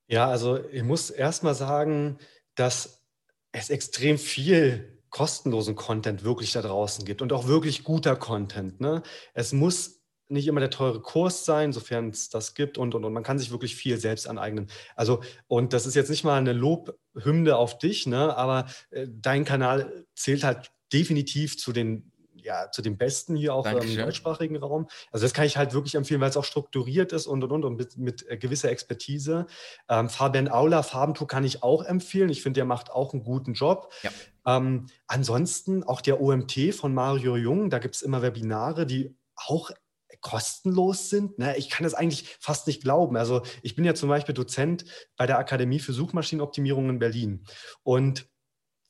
Ja, also ich muss erstmal sagen, dass es extrem viel kostenlosen Content wirklich da draußen gibt und auch wirklich guter Content. Ne? Es muss nicht immer der teure Kurs sein, sofern es das gibt und, und, und man kann sich wirklich viel selbst aneignen. Also, und das ist jetzt nicht mal eine Lobhymne auf dich, ne, aber äh, dein Kanal zählt halt definitiv zu den ja, zu den Besten hier auch Dankeschön. im deutschsprachigen Raum. Also das kann ich halt wirklich empfehlen, weil es auch strukturiert ist und und und, und mit, mit äh, gewisser Expertise. Ähm, Fabian Aula, Farbentour kann ich auch empfehlen. Ich finde, der macht auch einen guten Job. Ja. Ähm, ansonsten auch der OMT von Mario Jung, da gibt es immer Webinare, die auch kostenlos sind. Ne? Ich kann das eigentlich fast nicht glauben. Also ich bin ja zum Beispiel Dozent bei der Akademie für Suchmaschinenoptimierung in Berlin. Und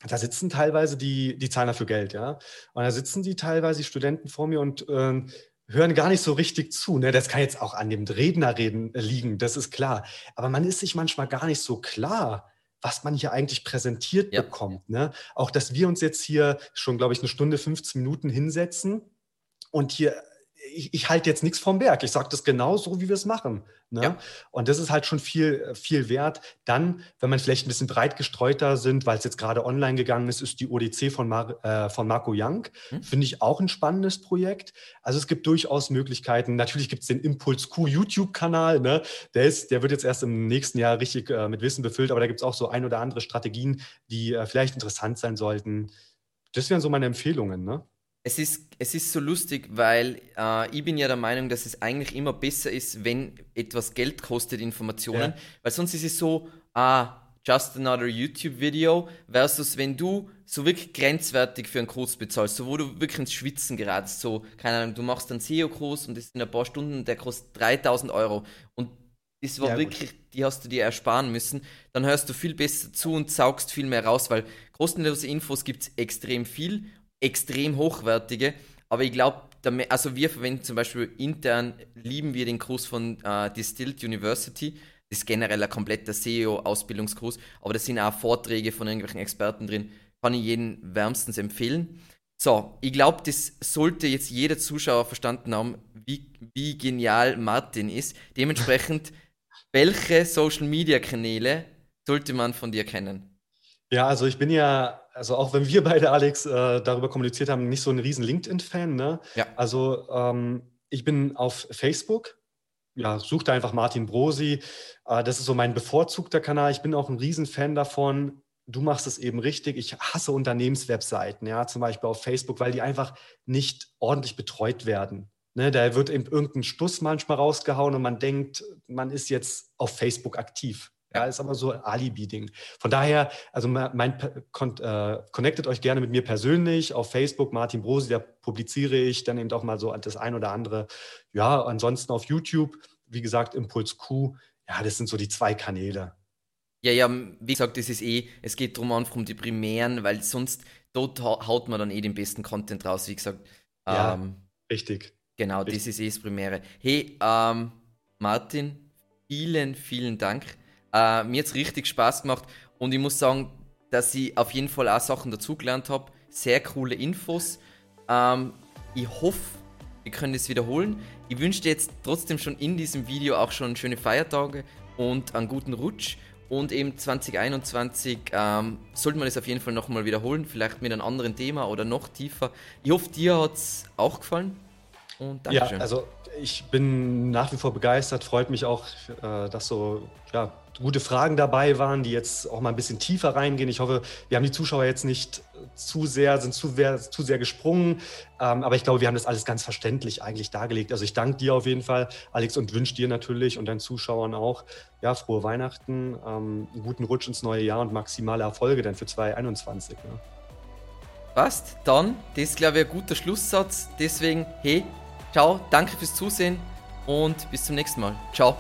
da sitzen teilweise die, die zahlen dafür Geld, ja. Und da sitzen die teilweise die Studenten vor mir und äh, hören gar nicht so richtig zu. Ne? Das kann jetzt auch an dem Redner reden, äh, liegen, das ist klar. Aber man ist sich manchmal gar nicht so klar, was man hier eigentlich präsentiert ja. bekommt. Ne? Auch, dass wir uns jetzt hier schon, glaube ich, eine Stunde, 15 Minuten hinsetzen und hier ich, ich halte jetzt nichts vom Berg. Ich sage das genau so, wie wir es machen. Ne? Ja. Und das ist halt schon viel, viel wert. Dann, wenn man vielleicht ein bisschen breit gestreuter sind, weil es jetzt gerade online gegangen ist, ist die ODC von, Mar äh, von Marco Young. Hm. Finde ich auch ein spannendes Projekt. Also es gibt durchaus Möglichkeiten. Natürlich gibt es den Impuls Q YouTube-Kanal. Ne? Der, ist, der wird jetzt erst im nächsten Jahr richtig äh, mit Wissen befüllt, aber da gibt es auch so ein oder andere Strategien, die äh, vielleicht interessant sein sollten. Das wären so meine Empfehlungen. Ne? Es ist, es ist so lustig, weil äh, ich bin ja der Meinung, dass es eigentlich immer besser ist, wenn etwas Geld kostet, Informationen, ja. weil sonst ist es so, ah, just another YouTube-Video, versus wenn du so wirklich grenzwertig für einen Kurs bezahlst, so wo du wirklich ins Schwitzen gerätst, so, keine Ahnung, du machst einen SEO-Kurs und das ist in ein paar Stunden, der kostet 3000 Euro und das war ja, wirklich, gut. die hast du dir ersparen müssen, dann hörst du viel besser zu und saugst viel mehr raus, weil kostenlose Infos gibt es extrem viel extrem hochwertige. Aber ich glaube, also wir verwenden zum Beispiel intern, lieben wir den Kurs von äh, Distilled University. Das ist generell ein kompletter SEO-Ausbildungskurs, aber da sind auch Vorträge von irgendwelchen Experten drin. Kann ich jeden wärmstens empfehlen. So, ich glaube, das sollte jetzt jeder Zuschauer verstanden haben, wie, wie genial Martin ist. Dementsprechend, welche Social-Media-Kanäle sollte man von dir kennen? Ja, also ich bin ja also auch wenn wir beide, Alex, äh, darüber kommuniziert haben, nicht so ein riesen LinkedIn-Fan. Ne? Ja. Also ähm, ich bin auf Facebook. Ja, such da einfach Martin Brosi. Äh, das ist so mein bevorzugter Kanal. Ich bin auch ein Riesenfan davon. Du machst es eben richtig. Ich hasse Unternehmenswebseiten, ja, zum Beispiel auf Facebook, weil die einfach nicht ordentlich betreut werden. Ne, da wird eben irgendein Stuss manchmal rausgehauen und man denkt, man ist jetzt auf Facebook aktiv. Ja, ist aber so ein Alibi-Ding. Von daher, also mein, äh, connectet euch gerne mit mir persönlich auf Facebook, Martin Brosi, da publiziere ich dann eben auch mal so das ein oder andere. Ja, ansonsten auf YouTube, wie gesagt, Impuls Q, ja, das sind so die zwei Kanäle. Ja, ja, wie gesagt, das ist eh, es geht darum einfach um die primären, weil sonst dort haut man dann eh den besten Content raus, wie gesagt. Ja, ähm, richtig. Genau, richtig. das ist eh das Primäre. Hey, ähm, Martin, vielen, vielen Dank äh, mir hat es richtig Spaß gemacht und ich muss sagen, dass ich auf jeden Fall auch Sachen dazugelernt habe. Sehr coole Infos. Ähm, ich hoffe, wir können das wiederholen. Ich wünsche dir jetzt trotzdem schon in diesem Video auch schon schöne Feiertage und einen guten Rutsch. Und eben 2021 ähm, sollte man das auf jeden Fall nochmal wiederholen, vielleicht mit einem anderen Thema oder noch tiefer. Ich hoffe, dir hat es auch gefallen. Und Dankeschön. Ja, also ich bin nach wie vor begeistert, freut mich auch, äh, dass so ja, gute Fragen dabei waren, die jetzt auch mal ein bisschen tiefer reingehen. Ich hoffe, wir haben die Zuschauer jetzt nicht zu sehr, sind zu sehr, zu sehr gesprungen. Ähm, aber ich glaube, wir haben das alles ganz verständlich eigentlich dargelegt. Also ich danke dir auf jeden Fall, Alex, und wünsche dir natürlich und deinen Zuschauern auch ja, frohe Weihnachten, ähm, einen guten Rutsch ins neue Jahr und maximale Erfolge dann für 2021. Ne? Passt, dann, das ist glaube ich ein guter Schlusssatz. Deswegen, hey, ciao, danke fürs Zusehen und bis zum nächsten Mal. Ciao.